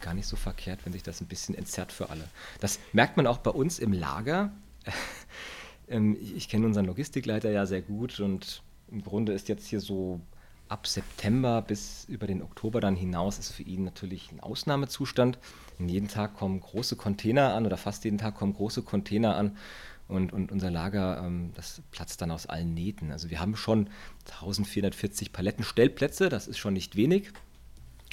[SPEAKER 3] gar nicht so verkehrt, wenn sich das ein bisschen entzerrt für alle. Das merkt man auch bei uns im Lager. [LAUGHS] ähm, ich kenne unseren Logistikleiter ja sehr gut und im Grunde ist jetzt hier so ab September bis über den Oktober dann hinaus ist für ihn natürlich ein Ausnahmezustand. Und jeden Tag kommen große Container an oder fast jeden Tag kommen große Container an und, und unser Lager, ähm, das platzt dann aus allen Nähten. Also wir haben schon 1440 Palettenstellplätze, das ist schon nicht wenig,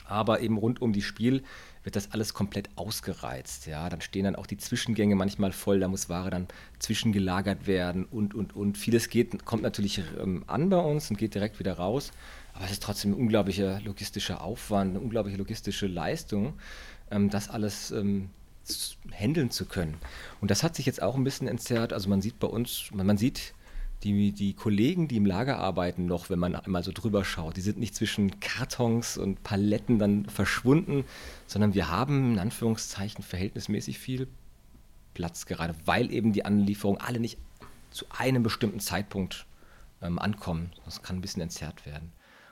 [SPEAKER 3] aber eben rund um die Spiel wird das alles komplett ausgereizt. Ja, dann stehen dann auch die Zwischengänge manchmal voll, da muss Ware dann zwischengelagert werden und, und, und. Vieles geht, kommt natürlich ähm, an bei uns und geht direkt wieder raus. Aber es ist trotzdem ein unglaublicher logistischer Aufwand, eine unglaubliche logistische Leistung, ähm, das alles ähm, handeln zu können. Und das hat sich jetzt auch ein bisschen entzerrt. Also man sieht bei uns, man, man sieht die, die Kollegen, die im Lager arbeiten, noch, wenn man einmal so drüber schaut, die sind nicht zwischen Kartons und Paletten dann verschwunden, sondern wir haben in Anführungszeichen verhältnismäßig viel Platz gerade, weil eben die Anlieferungen alle nicht zu einem bestimmten Zeitpunkt ähm, ankommen. Das kann ein bisschen entzerrt werden.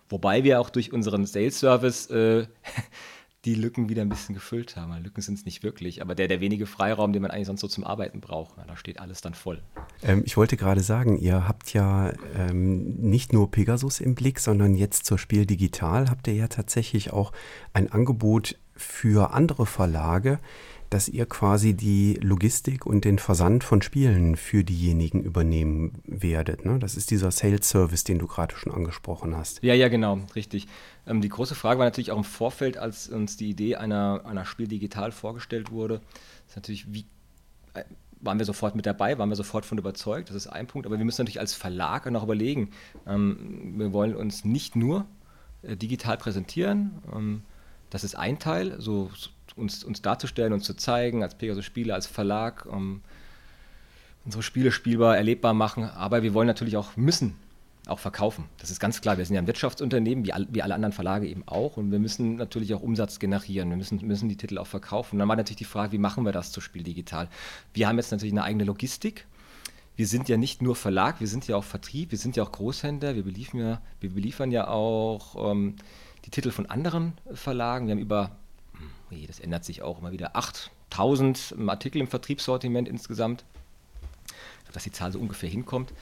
[SPEAKER 3] Wobei wir auch durch unseren Sales Service äh, [LAUGHS] die Lücken wieder ein bisschen gefüllt haben. Lücken sind es nicht wirklich, aber der, der wenige Freiraum, den man eigentlich sonst so zum Arbeiten braucht, na, da steht alles dann voll.
[SPEAKER 2] Ähm, ich wollte gerade sagen, ihr habt ja ähm, nicht nur Pegasus im Blick, sondern jetzt zur Spiel Digital habt ihr ja tatsächlich auch ein Angebot für andere Verlage, dass ihr quasi die Logistik und den Versand von Spielen für diejenigen übernehmen werdet. Ne? Das ist dieser Sales Service, den du gerade schon angesprochen hast.
[SPEAKER 3] Ja, ja, genau, richtig. Ähm, die große Frage war natürlich auch im Vorfeld, als uns die Idee einer, einer Spiel digital vorgestellt wurde, ist natürlich, wie äh, waren wir sofort mit dabei, waren wir sofort von überzeugt, das ist ein Punkt, aber wir müssen natürlich als Verlag noch überlegen, ähm, wir wollen uns nicht nur äh, digital präsentieren, ähm, das ist ein Teil, so uns, uns darzustellen und zu zeigen, als Pegasus Spiele, als Verlag, um unsere Spiele spielbar, erlebbar machen. Aber wir wollen natürlich auch, müssen auch verkaufen. Das ist ganz klar. Wir sind ja ein Wirtschaftsunternehmen, wie, all, wie alle anderen Verlage eben auch. Und wir müssen natürlich auch Umsatz generieren. Wir müssen, müssen die Titel auch verkaufen. Und dann war natürlich die Frage, wie machen wir das zu Spiel digital? Wir haben jetzt natürlich eine eigene Logistik. Wir sind ja nicht nur Verlag, wir sind ja auch Vertrieb, wir sind ja auch Großhändler. Wir beliefern ja, wir beliefern ja auch ähm, die Titel von anderen Verlagen. Wir haben über nee, das ändert sich auch immer wieder, 8000 Artikel im Vertriebssortiment insgesamt, dass die Zahl so ungefähr hinkommt.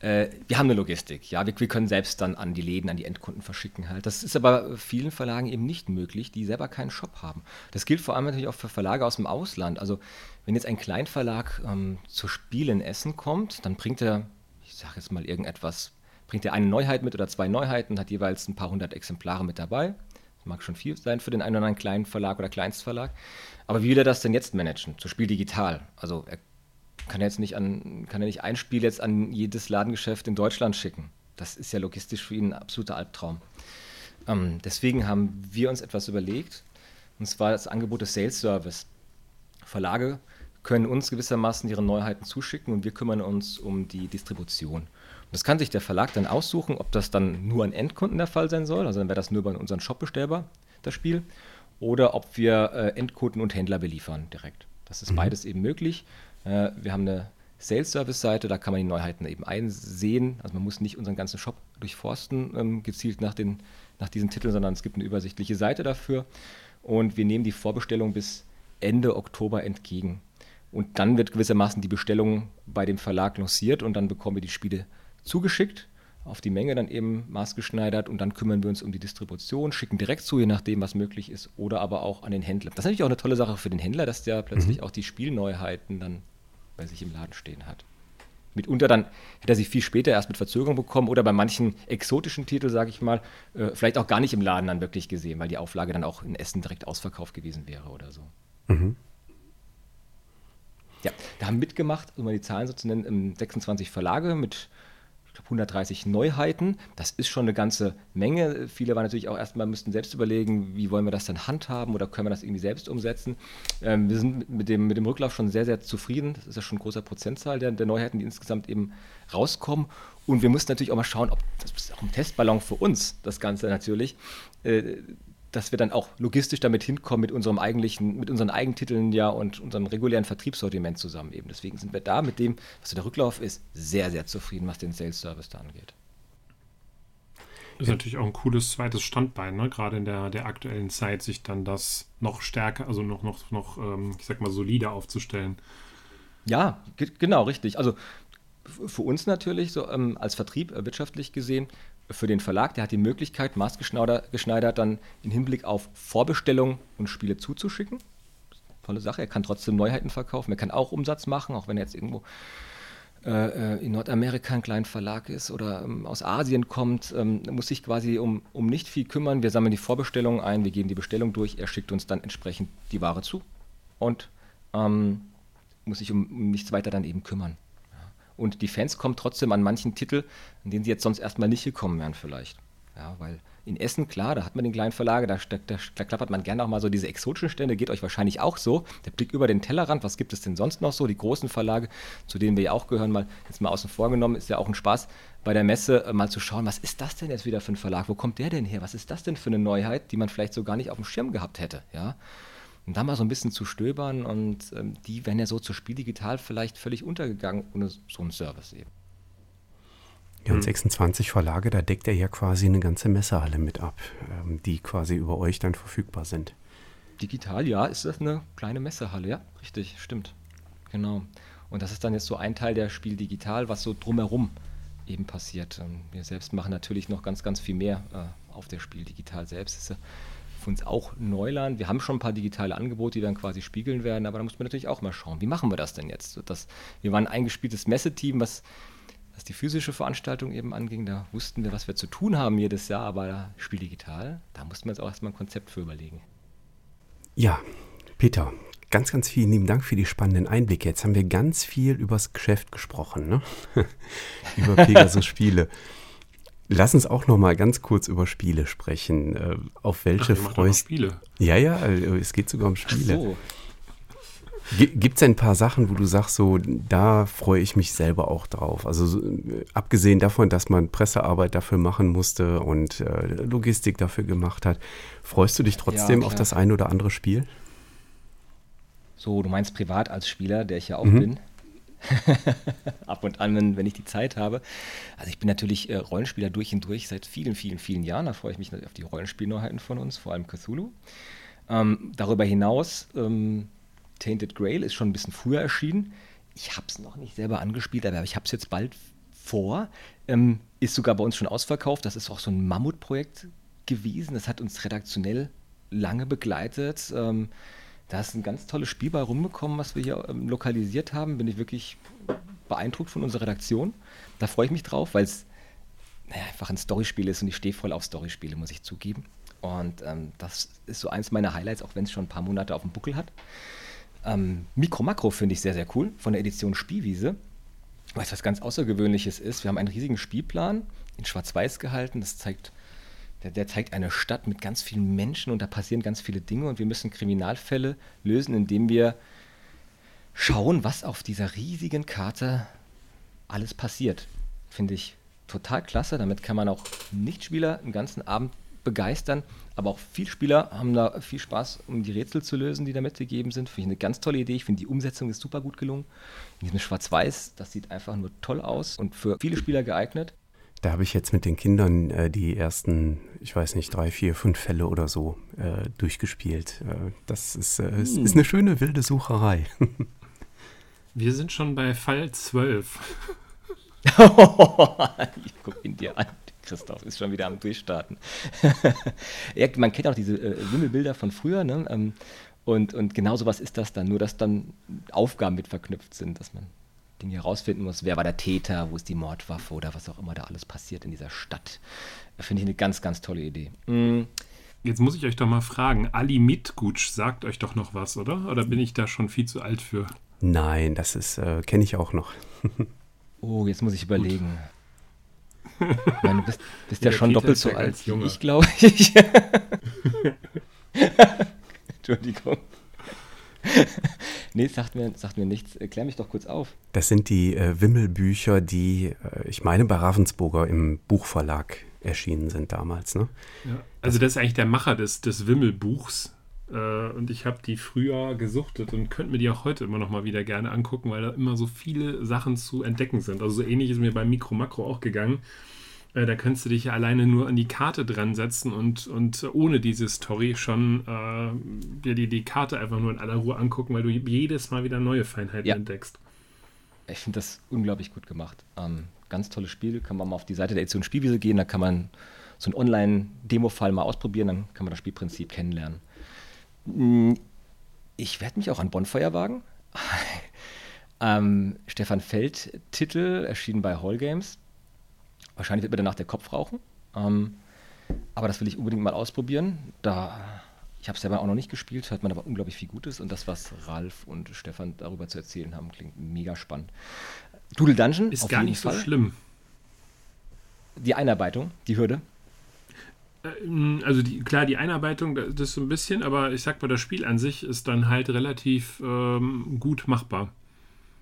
[SPEAKER 3] Äh, wir haben eine Logistik, ja, wir, wir, können selbst dann an die Läden, an die Endkunden verschicken halt. Das ist aber vielen Verlagen eben nicht möglich, die selber keinen Shop haben. Das gilt vor allem natürlich auch für Verlage aus dem Ausland. Also wenn jetzt ein Kleinverlag ähm, zu Spielen Essen kommt, dann bringt er, ich sage jetzt mal irgendetwas, bringt er eine Neuheit mit oder zwei Neuheiten, hat jeweils ein paar hundert Exemplare mit dabei mag schon viel sein für den einen oder anderen kleinen Verlag oder Kleinstverlag. Aber wie will er das denn jetzt managen? Zu Spiel digital. Also er kann jetzt nicht an, kann er nicht ein Spiel jetzt an jedes Ladengeschäft in Deutschland schicken. Das ist ja logistisch für ihn ein absoluter Albtraum. Ähm, deswegen haben wir uns etwas überlegt, und zwar das Angebot des Sales Service. Verlage können uns gewissermaßen ihre Neuheiten zuschicken und wir kümmern uns um die Distribution. Das kann sich der Verlag dann aussuchen, ob das dann nur an Endkunden der Fall sein soll, also dann wäre das nur bei unseren Shop bestellbar, das Spiel, oder ob wir äh, Endkunden und Händler beliefern direkt. Das ist mhm. beides eben möglich. Äh, wir haben eine Sales-Service-Seite, da kann man die Neuheiten eben einsehen. Also man muss nicht unseren ganzen Shop durchforsten, ähm, gezielt nach, den, nach diesen Titeln, sondern es gibt eine übersichtliche Seite dafür. Und wir nehmen die Vorbestellung bis Ende Oktober entgegen. Und dann wird gewissermaßen die Bestellung bei dem Verlag lanciert und dann bekommen wir die Spiele zugeschickt, auf die Menge dann eben maßgeschneidert und dann kümmern wir uns um die Distribution, schicken direkt zu, je nachdem, was möglich ist, oder aber auch an den Händler. Das ist natürlich auch eine tolle Sache für den Händler, dass der plötzlich mhm. auch die Spielneuheiten dann bei sich im Laden stehen hat. Mitunter dann hätte er sie viel später erst mit Verzögerung bekommen oder bei manchen exotischen Titeln, sage ich mal, äh, vielleicht auch gar nicht im Laden dann wirklich gesehen, weil die Auflage dann auch in Essen direkt ausverkauft gewesen wäre oder so. Mhm. Ja, da haben mitgemacht, um mal die Zahlen so zu nennen, 26 Verlage mit ich glaube 130 Neuheiten. Das ist schon eine ganze Menge. Viele waren natürlich auch erstmal, müssten selbst überlegen, wie wollen wir das dann handhaben oder können wir das irgendwie selbst umsetzen. Ähm, wir sind mit dem, mit dem Rücklauf schon sehr, sehr zufrieden. Das ist ja schon ein großer Prozentzahl der, der Neuheiten, die insgesamt eben rauskommen. Und wir mussten natürlich auch mal schauen, ob das ist auch ein Testballon für uns, das Ganze natürlich. Äh, dass wir dann auch logistisch damit hinkommen mit unserem eigentlichen, mit unseren Eigentiteln ja und unserem regulären Vertriebssortiment zusammen eben. Deswegen sind wir da mit dem, was der Rücklauf ist, sehr, sehr zufrieden, was den Sales Service da angeht.
[SPEAKER 4] Das ist natürlich auch ein cooles zweites Standbein, ne? gerade in der, der aktuellen Zeit, sich dann das noch stärker, also noch, noch, noch ähm, ich sag mal, solider aufzustellen.
[SPEAKER 3] Ja, genau, richtig. Also für uns natürlich, so ähm, als Vertrieb äh, wirtschaftlich gesehen, für den Verlag, der hat die Möglichkeit, maßgeschneidert dann im Hinblick auf Vorbestellungen und Spiele zuzuschicken. Tolle Sache. Er kann trotzdem Neuheiten verkaufen. Er kann auch Umsatz machen, auch wenn er jetzt irgendwo äh, äh in Nordamerika ein kleiner Verlag ist oder ähm, aus Asien kommt, ähm, muss sich quasi um, um nicht viel kümmern. Wir sammeln die Vorbestellungen ein, wir geben die Bestellung durch, er schickt uns dann entsprechend die Ware zu und ähm, muss sich um, um nichts weiter dann eben kümmern. Und die Fans kommen trotzdem an manchen Titel, an denen sie jetzt sonst erstmal nicht gekommen wären vielleicht. Ja, weil in Essen, klar, da hat man den kleinen Verlage, da, da, da, klappert man gerne auch mal so diese exotischen Stände, geht euch wahrscheinlich auch so. Der Blick über den Tellerrand, was gibt es denn sonst noch so? Die großen Verlage, zu denen wir ja auch gehören, mal jetzt mal außen vor genommen, ist ja auch ein Spaß bei der Messe äh, mal zu schauen, was ist das denn jetzt wieder für ein Verlag? Wo kommt der denn her? Was ist das denn für eine Neuheit, die man vielleicht so gar nicht auf dem Schirm gehabt hätte? Ja. Und da mal so ein bisschen zu stöbern und ähm, die wären ja so zu Spiel digital vielleicht völlig untergegangen ohne so einen Service eben.
[SPEAKER 2] Ja, und 26 hm. Verlage, da deckt er ja quasi eine ganze Messehalle mit ab, ähm, die quasi über euch dann verfügbar sind.
[SPEAKER 3] Digital, ja, ist das eine kleine Messehalle, ja, richtig, stimmt. Genau. Und das ist dann jetzt so ein Teil der Spiel digital, was so drumherum eben passiert. Ähm, wir selbst machen natürlich noch ganz, ganz viel mehr äh, auf der Spiel digital selbst. Das ist für uns auch Neuland. Wir haben schon ein paar digitale Angebote, die dann quasi spiegeln werden, aber da muss man natürlich auch mal schauen, wie machen wir das denn jetzt? Das, wir waren ein eingespieltes Messeteam, was was die physische Veranstaltung eben anging, da wussten wir, was wir zu tun haben jedes Jahr, aber Spiel digital, da mussten wir uns auch erstmal ein Konzept für überlegen.
[SPEAKER 2] Ja, Peter, ganz, ganz vielen lieben Dank für die spannenden Einblicke. Jetzt haben wir ganz viel übers Geschäft gesprochen, ne? [LAUGHS] über [LAUGHS] Pegasus Spiele. Lass uns auch noch mal ganz kurz über Spiele sprechen. Äh, auf welche freust du?
[SPEAKER 4] Spiele.
[SPEAKER 2] Ja, ja, äh, es geht sogar um Spiele. Ach so. Gibt es ein paar Sachen, wo du sagst, so, da freue ich mich selber auch drauf? Also so, abgesehen davon, dass man Pressearbeit dafür machen musste und äh, Logistik dafür gemacht hat, freust du dich trotzdem ja, auf das ein oder andere Spiel?
[SPEAKER 3] So, du meinst privat als Spieler, der ich ja auch mhm. bin. [LAUGHS] Ab und an, wenn, wenn, ich die Zeit habe. Also ich bin natürlich äh, Rollenspieler durch und durch seit vielen, vielen, vielen Jahren. Da freue ich mich auf die Rollenspielneuheiten von uns, vor allem Cthulhu. Ähm, darüber hinaus ähm, Tainted Grail ist schon ein bisschen früher erschienen. Ich habe es noch nicht selber angespielt, aber ich habe es jetzt bald vor. Ähm, ist sogar bei uns schon ausverkauft. Das ist auch so ein Mammutprojekt gewesen. Das hat uns redaktionell lange begleitet. Ähm, da ist ein ganz tolles Spiel bei rumgekommen, was wir hier ähm, lokalisiert haben. Bin ich wirklich beeindruckt von unserer Redaktion. Da freue ich mich drauf, weil es naja, einfach ein Storyspiel ist und ich stehe voll auf Storyspiele, muss ich zugeben. Und ähm, das ist so eins meiner Highlights, auch wenn es schon ein paar Monate auf dem Buckel hat. Ähm, Mikro Makro finde ich sehr, sehr cool von der Edition Spielwiese. Weil es was ganz Außergewöhnliches ist. Wir haben einen riesigen Spielplan in Schwarz-Weiß gehalten. Das zeigt, der, der, zeigt eine Stadt mit ganz vielen Menschen und da passieren ganz viele Dinge und wir müssen Kriminalfälle lösen, indem wir schauen, was auf dieser riesigen Karte alles passiert. Finde ich total klasse. Damit kann man auch Nichtspieler einen ganzen Abend begeistern. Aber auch viele Spieler haben da viel Spaß, um die Rätsel zu lösen, die da mitgegeben sind. Finde ich eine ganz tolle Idee. Ich finde, die Umsetzung ist super gut gelungen. In diesem Schwarz-Weiß, das sieht einfach nur toll aus und für viele Spieler geeignet.
[SPEAKER 2] Da habe ich jetzt mit den Kindern äh, die ersten, ich weiß nicht, drei, vier, fünf Fälle oder so äh, durchgespielt. Äh, das ist, äh, ist, hm. ist eine schöne wilde Sucherei. [LAUGHS]
[SPEAKER 4] Wir sind schon bei Fall 12. [LAUGHS]
[SPEAKER 3] ich gucke ihn dir an. Christoph ist schon wieder am Durchstarten. [LAUGHS] ja, man kennt auch diese äh, Wimmelbilder von früher, ne? Ähm, und, und genau sowas ist das dann, nur dass dann Aufgaben mit verknüpft sind, dass man Dinge herausfinden muss, wer war der Täter, wo ist die Mordwaffe oder was auch immer da alles passiert in dieser Stadt. Finde ich eine ganz, ganz tolle Idee. Mhm.
[SPEAKER 4] Jetzt muss ich euch doch mal fragen, Ali Mitgutsch sagt euch doch noch was, oder? Oder bin ich da schon viel zu alt für?
[SPEAKER 2] Nein, das ist, äh, kenne ich auch noch. [LAUGHS]
[SPEAKER 3] oh, jetzt muss ich überlegen. Ich meine, du bist, bist ja, ja schon Peter doppelt so alt wie ich, glaube ich. [LAUGHS] [LAUGHS] Entschuldigung. [LAUGHS] nee, sagt mir, sagt mir nichts. Klär mich doch kurz auf.
[SPEAKER 2] Das sind die äh, Wimmelbücher, die, äh, ich meine, bei Ravensburger im Buchverlag erschienen sind damals. Ne?
[SPEAKER 4] Ja, also das ist eigentlich der Macher des, des Wimmelbuchs. Äh, und ich habe die früher gesuchtet und könnte mir die auch heute immer noch mal wieder gerne angucken, weil da immer so viele Sachen zu entdecken sind. Also so ähnlich ist mir beim Mikro Makro auch gegangen. Äh, da könntest du dich ja alleine nur an die Karte dran setzen und, und ohne diese Story schon äh, dir die, die Karte einfach nur in aller Ruhe angucken, weil du jedes Mal wieder neue Feinheiten ja. entdeckst.
[SPEAKER 3] Ich finde das unglaublich gut gemacht. Ähm, ganz tolles Spiel. Kann man mal auf die Seite der Edition Spielwiese gehen, da kann man so einen Online-Demo-Fall mal ausprobieren, dann kann man das Spielprinzip kennenlernen. Hm, ich werde mich auch an Bonfeuer wagen. [LAUGHS] ähm, Stefan Feld Titel, erschienen bei Hall Games. Wahrscheinlich wird mir danach der Kopf rauchen. Ähm, aber das will ich unbedingt mal ausprobieren. Da, ich habe es selber auch noch nicht gespielt, hört man aber unglaublich viel Gutes. Und das, was Ralf und Stefan darüber zu erzählen haben, klingt mega spannend. Doodle Dungeon
[SPEAKER 4] ist gar nicht Fall. so schlimm.
[SPEAKER 3] Die Einarbeitung, die Hürde.
[SPEAKER 4] Äh, also die, klar, die Einarbeitung, das ist so ein bisschen, aber ich sag mal, das Spiel an sich ist dann halt relativ ähm, gut machbar.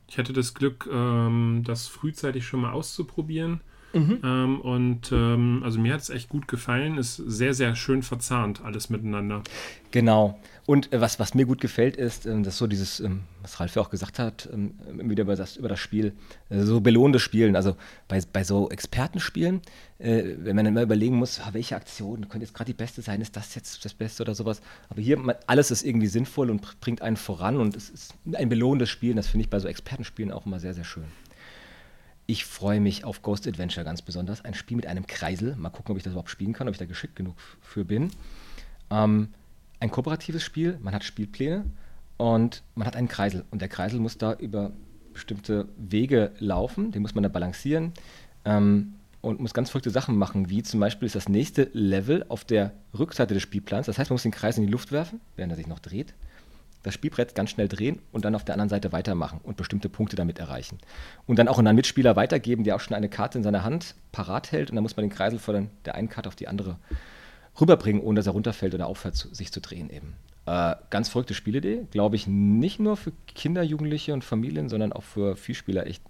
[SPEAKER 4] Ich hatte das Glück, ähm, das frühzeitig schon mal auszuprobieren. Mhm. Ähm, und ähm, also mir hat es echt gut gefallen. Ist sehr, sehr schön verzahnt, alles miteinander.
[SPEAKER 3] Genau. Und äh, was, was mir gut gefällt, ist, äh, dass so dieses, ähm, was Ralf ja auch gesagt hat, ähm, wieder über das, über das Spiel, äh, so belohnende Spielen. Also bei, bei so Expertenspielen, äh, wenn man immer überlegen muss, ah, welche Aktion könnte jetzt gerade die beste sein, ist das jetzt das Beste oder sowas. Aber hier, man, alles ist irgendwie sinnvoll und bringt einen voran und es ist ein belohnendes Spielen. Das finde ich bei so Expertenspielen auch immer sehr, sehr schön. Ich freue mich auf Ghost Adventure ganz besonders. Ein Spiel mit einem Kreisel. Mal gucken, ob ich das überhaupt spielen kann, ob ich da geschickt genug für bin. Ähm, ein kooperatives Spiel, man hat Spielpläne und man hat einen Kreisel. Und der Kreisel muss da über bestimmte Wege laufen, den muss man da balancieren ähm, und muss ganz verrückte Sachen machen, wie zum Beispiel ist das nächste Level auf der Rückseite des Spielplans. Das heißt, man muss den Kreisel in die Luft werfen, während er sich noch dreht das Spielbrett ganz schnell drehen und dann auf der anderen Seite weitermachen und bestimmte Punkte damit erreichen. Und dann auch an einen Mitspieler weitergeben, der auch schon eine Karte in seiner Hand parat hält und dann muss man den Kreisel von der einen Karte auf die andere rüberbringen, ohne dass er runterfällt oder aufhört, sich zu drehen eben. Äh, ganz verrückte Spielidee, glaube ich, nicht nur für Kinder, Jugendliche und Familien, sondern auch für Vielspieler echt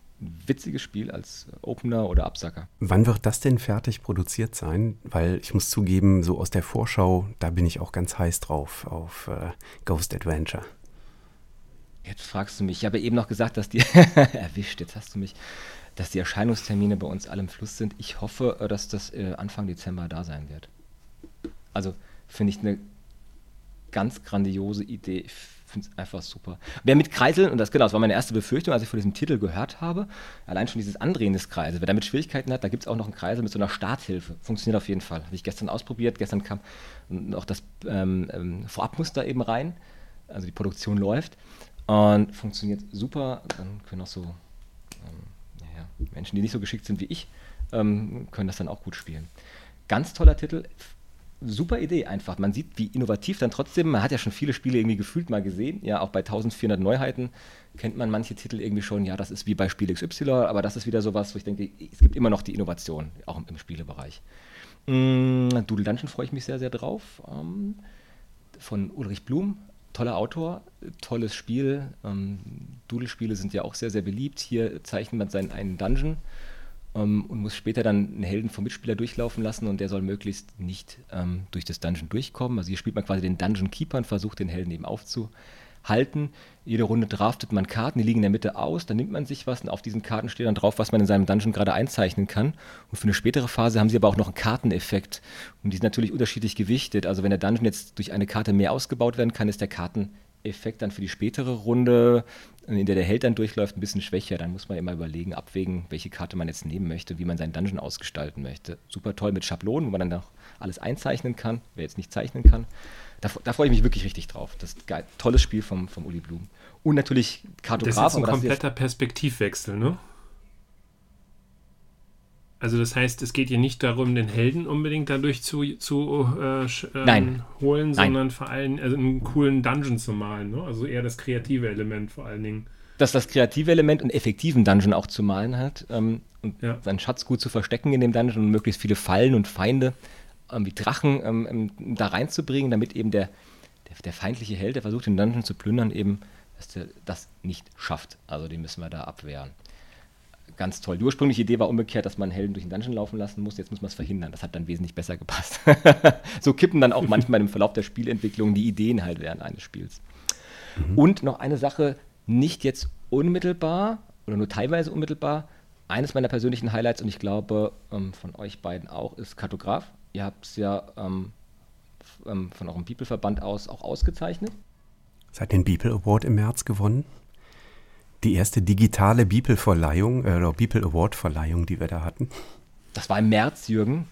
[SPEAKER 3] witziges Spiel als Opener oder Absacker.
[SPEAKER 2] Wann wird das denn fertig produziert sein? Weil ich muss zugeben, so aus der Vorschau, da bin ich auch ganz heiß drauf auf äh, Ghost Adventure.
[SPEAKER 3] Jetzt fragst du mich. Ich habe eben noch gesagt, dass die [LAUGHS] erwischt. Jetzt hast du mich, dass die Erscheinungstermine bei uns alle im Fluss sind. Ich hoffe, äh, dass das äh, Anfang Dezember da sein wird. Also finde ich eine ganz grandiose Idee. Ich finde es einfach super. Wer mit Kreiseln, und das genau, das war meine erste Befürchtung, als ich von diesem Titel gehört habe, allein schon dieses Andrehen des Kreisels. Wer damit Schwierigkeiten hat, da gibt es auch noch einen Kreisel mit so einer Starthilfe. Funktioniert auf jeden Fall. Habe ich gestern ausprobiert. Gestern kam noch das ähm, ähm, Vorabmuster eben rein. Also die Produktion läuft und funktioniert super. Dann können auch so ähm, ja, Menschen, die nicht so geschickt sind wie ich, ähm, können das dann auch gut spielen. Ganz toller Titel super Idee einfach. Man sieht, wie innovativ dann trotzdem, man hat ja schon viele Spiele irgendwie gefühlt mal gesehen, ja, auch bei 1400 Neuheiten kennt man manche Titel irgendwie schon, ja, das ist wie bei Spiel XY, aber das ist wieder sowas, wo ich denke, es gibt immer noch die Innovation, auch im, im Spielebereich. Mm, Doodle Dungeon freue ich mich sehr, sehr drauf. Ähm, von Ulrich Blum, toller Autor, tolles Spiel. Ähm, Doodle-Spiele sind ja auch sehr, sehr beliebt. Hier zeichnet man seinen einen Dungeon ähm, und muss später dann einen Helden vom Mitspieler durchlaufen lassen und der soll möglichst nicht ähm, durch das Dungeon durchkommen. Also hier spielt man quasi den Dungeon Keeper und versucht den Helden eben aufzuhalten. Jede Runde draftet man Karten, die liegen in der Mitte aus, dann nimmt man sich was und auf diesen Karten steht dann drauf, was man in seinem Dungeon gerade einzeichnen kann. Und für eine spätere Phase haben sie aber auch noch einen Karteneffekt und die sind natürlich unterschiedlich gewichtet. Also wenn der Dungeon jetzt durch eine Karte mehr ausgebaut werden kann, ist der Karten Effekt dann für die spätere Runde, in der der Held dann durchläuft, ein bisschen schwächer. Dann muss man immer überlegen, abwägen, welche Karte man jetzt nehmen möchte, wie man seinen Dungeon ausgestalten möchte. Super toll mit Schablonen, wo man dann auch alles einzeichnen kann, wer jetzt nicht zeichnen kann. Da, da freue ich mich wirklich richtig drauf. Das ist geil. Tolles Spiel vom, vom Uli Blum. Und natürlich Kartograf.
[SPEAKER 4] Das ist ein kompletter Perspektivwechsel, ne? Also das heißt, es geht hier nicht darum, den Helden unbedingt dadurch zu, zu äh, ähm, holen, Nein. sondern vor allem also einen coolen Dungeon zu malen. Ne? Also eher das kreative Element vor allen Dingen.
[SPEAKER 3] Dass das kreative Element einen effektiven Dungeon auch zu malen hat ähm, und ja. seinen Schatz gut zu verstecken in dem Dungeon und möglichst viele Fallen und Feinde ähm, wie Drachen ähm, ähm, da reinzubringen, damit eben der, der, der, feindliche Held, der versucht den Dungeon zu plündern, eben dass der das nicht schafft. Also den müssen wir da abwehren ganz toll. Die ursprüngliche Idee war umgekehrt, dass man Helden durch den Dungeon laufen lassen muss. Jetzt muss man es verhindern. Das hat dann wesentlich besser gepasst. [LAUGHS] so kippen dann auch manchmal im Verlauf der Spielentwicklung die Ideen halt während eines Spiels. Mhm. Und noch eine Sache, nicht jetzt unmittelbar oder nur teilweise unmittelbar. Eines meiner persönlichen Highlights und ich glaube ähm, von euch beiden auch ist Kartograf. Ihr habt es ja ähm, ähm, von eurem People-Verband aus auch ausgezeichnet.
[SPEAKER 2] Seit den People Award im März gewonnen die erste digitale Beeple-Verleihung äh, oder Beeple Award-Verleihung, die wir da hatten.
[SPEAKER 3] Das war im März, Jürgen.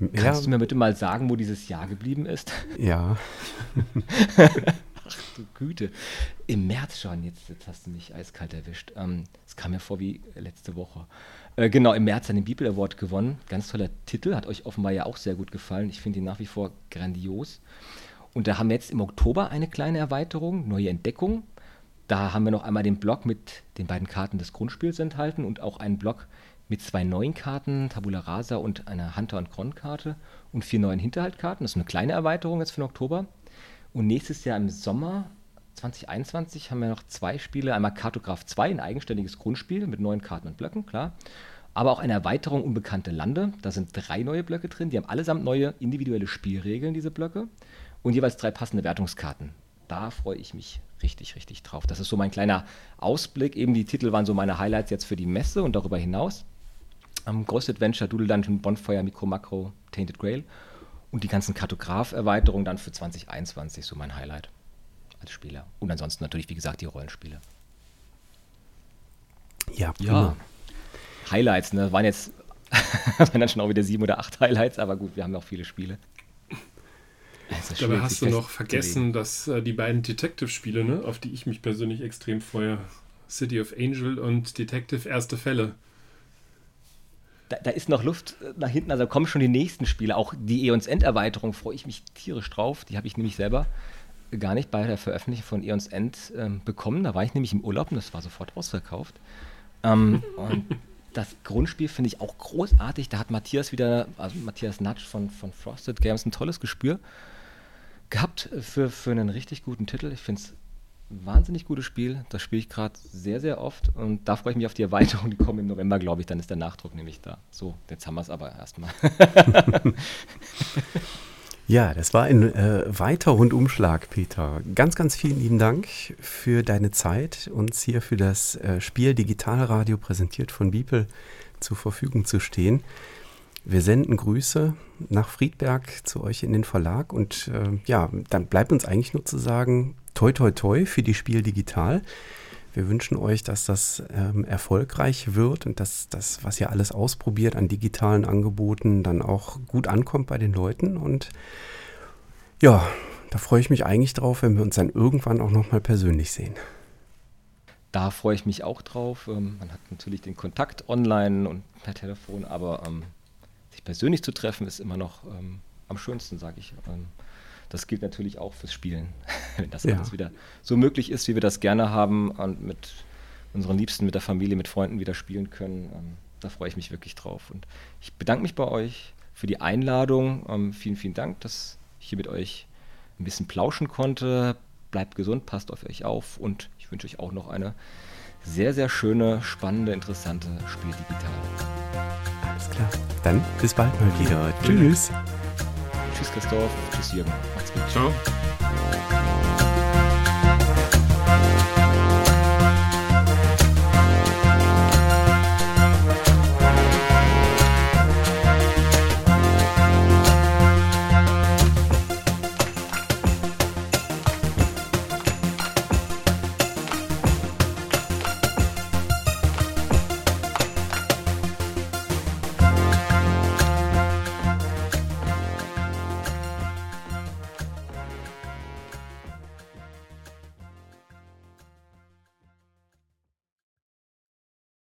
[SPEAKER 3] Ja. Kannst du mir bitte mal sagen, wo dieses Jahr geblieben ist?
[SPEAKER 2] Ja. [LAUGHS]
[SPEAKER 3] Ach du Güte. Im März schon, jetzt, jetzt hast du mich eiskalt erwischt. Es ähm, kam mir vor wie letzte Woche. Äh, genau, im März hat den Beeple Award gewonnen. Ganz toller Titel, hat euch offenbar ja auch sehr gut gefallen. Ich finde ihn nach wie vor grandios. Und da haben wir jetzt im Oktober eine kleine Erweiterung, neue Entdeckung da haben wir noch einmal den Block mit den beiden Karten des Grundspiels enthalten und auch einen Block mit zwei neuen Karten, Tabula Rasa und einer Hunter- und Kron-Karte und vier neuen Hinterhaltkarten. Das ist eine kleine Erweiterung jetzt für den Oktober. Und nächstes Jahr im Sommer 2021 haben wir noch zwei Spiele. Einmal Kartograf 2, ein eigenständiges Grundspiel mit neuen Karten und Blöcken, klar. Aber auch eine Erweiterung Unbekannte Lande. Da sind drei neue Blöcke drin. Die haben allesamt neue individuelle Spielregeln, diese Blöcke. Und jeweils drei passende Wertungskarten. Da freue ich mich richtig, richtig drauf. Das ist so mein kleiner Ausblick. Eben die Titel waren so meine Highlights jetzt für die Messe und darüber hinaus. Um, Ghost Adventure, Doodle Dungeon, Bonfire, Micro Macro, Tainted Grail und die ganzen Kartograf-Erweiterungen dann für 2021 so mein Highlight als Spieler. Und ansonsten natürlich, wie gesagt, die Rollenspiele.
[SPEAKER 2] Ja,
[SPEAKER 3] prima. ja. Highlights, ne? Waren jetzt [LAUGHS] waren dann schon auch wieder sieben oder acht Highlights, aber gut, wir haben auch viele Spiele.
[SPEAKER 4] Dabei hast du noch vergessen, dass äh, die beiden Detective-Spiele, ne, auf die ich mich persönlich extrem freue, City of Angel und Detective Erste Fälle.
[SPEAKER 3] Da, da, ist noch Luft äh, nach hinten, also kommen schon die nächsten Spiele. Auch die Eons End-Erweiterung freue ich mich tierisch drauf. Die habe ich nämlich selber gar nicht bei der Veröffentlichung von Eons End ähm, bekommen. Da war ich nämlich im Urlaub und das war sofort ausverkauft. Ähm, [LAUGHS] und das Grundspiel finde ich auch großartig. Da hat Matthias wieder, also Matthias Natsch von, von Frosted Games, ein tolles Gespür gehabt für, für einen richtig guten Titel. Ich finde es wahnsinnig gutes Spiel. Das spiele ich gerade sehr, sehr oft und da freue ich mich auf die Erweiterung. Die kommen im November, glaube ich. Dann ist der Nachdruck nämlich da. So, jetzt haben wir es aber erstmal. [LAUGHS]
[SPEAKER 2] Ja, das war ein äh, weiter Rundumschlag, Peter. Ganz, ganz vielen lieben Dank für deine Zeit, uns hier für das äh, Spiel Digitalradio präsentiert von Beeple zur Verfügung zu stehen. Wir senden Grüße nach Friedberg zu euch in den Verlag und äh, ja, dann bleibt uns eigentlich nur zu sagen, toi toi toi für die Spiel Digital. Wir wünschen euch, dass das ähm, erfolgreich wird und dass das, was ihr alles ausprobiert an digitalen Angeboten, dann auch gut ankommt bei den Leuten. Und ja, da freue ich mich eigentlich drauf, wenn wir uns dann irgendwann auch nochmal persönlich sehen.
[SPEAKER 3] Da freue ich mich auch drauf. Ähm, man hat natürlich den Kontakt online und per Telefon, aber ähm, sich persönlich zu treffen ist immer noch ähm, am schönsten, sage ich. Ähm, das gilt natürlich auch fürs Spielen, [LAUGHS] wenn das ja. alles wieder so möglich ist, wie wir das gerne haben und mit unseren Liebsten, mit der Familie, mit Freunden wieder spielen können. Ähm, da freue ich mich wirklich drauf. Und ich bedanke mich bei euch für die Einladung. Ähm, vielen, vielen Dank, dass ich hier mit euch ein bisschen plauschen konnte. Bleibt gesund, passt auf euch auf und ich wünsche euch auch noch eine sehr, sehr schöne, spannende, interessante Spiel digital.
[SPEAKER 2] Alles klar. Dann bis bald mal wieder. Tschüss.
[SPEAKER 3] Tschüss Christoph, tschüss Jürgen. Macht's gut. Ciao.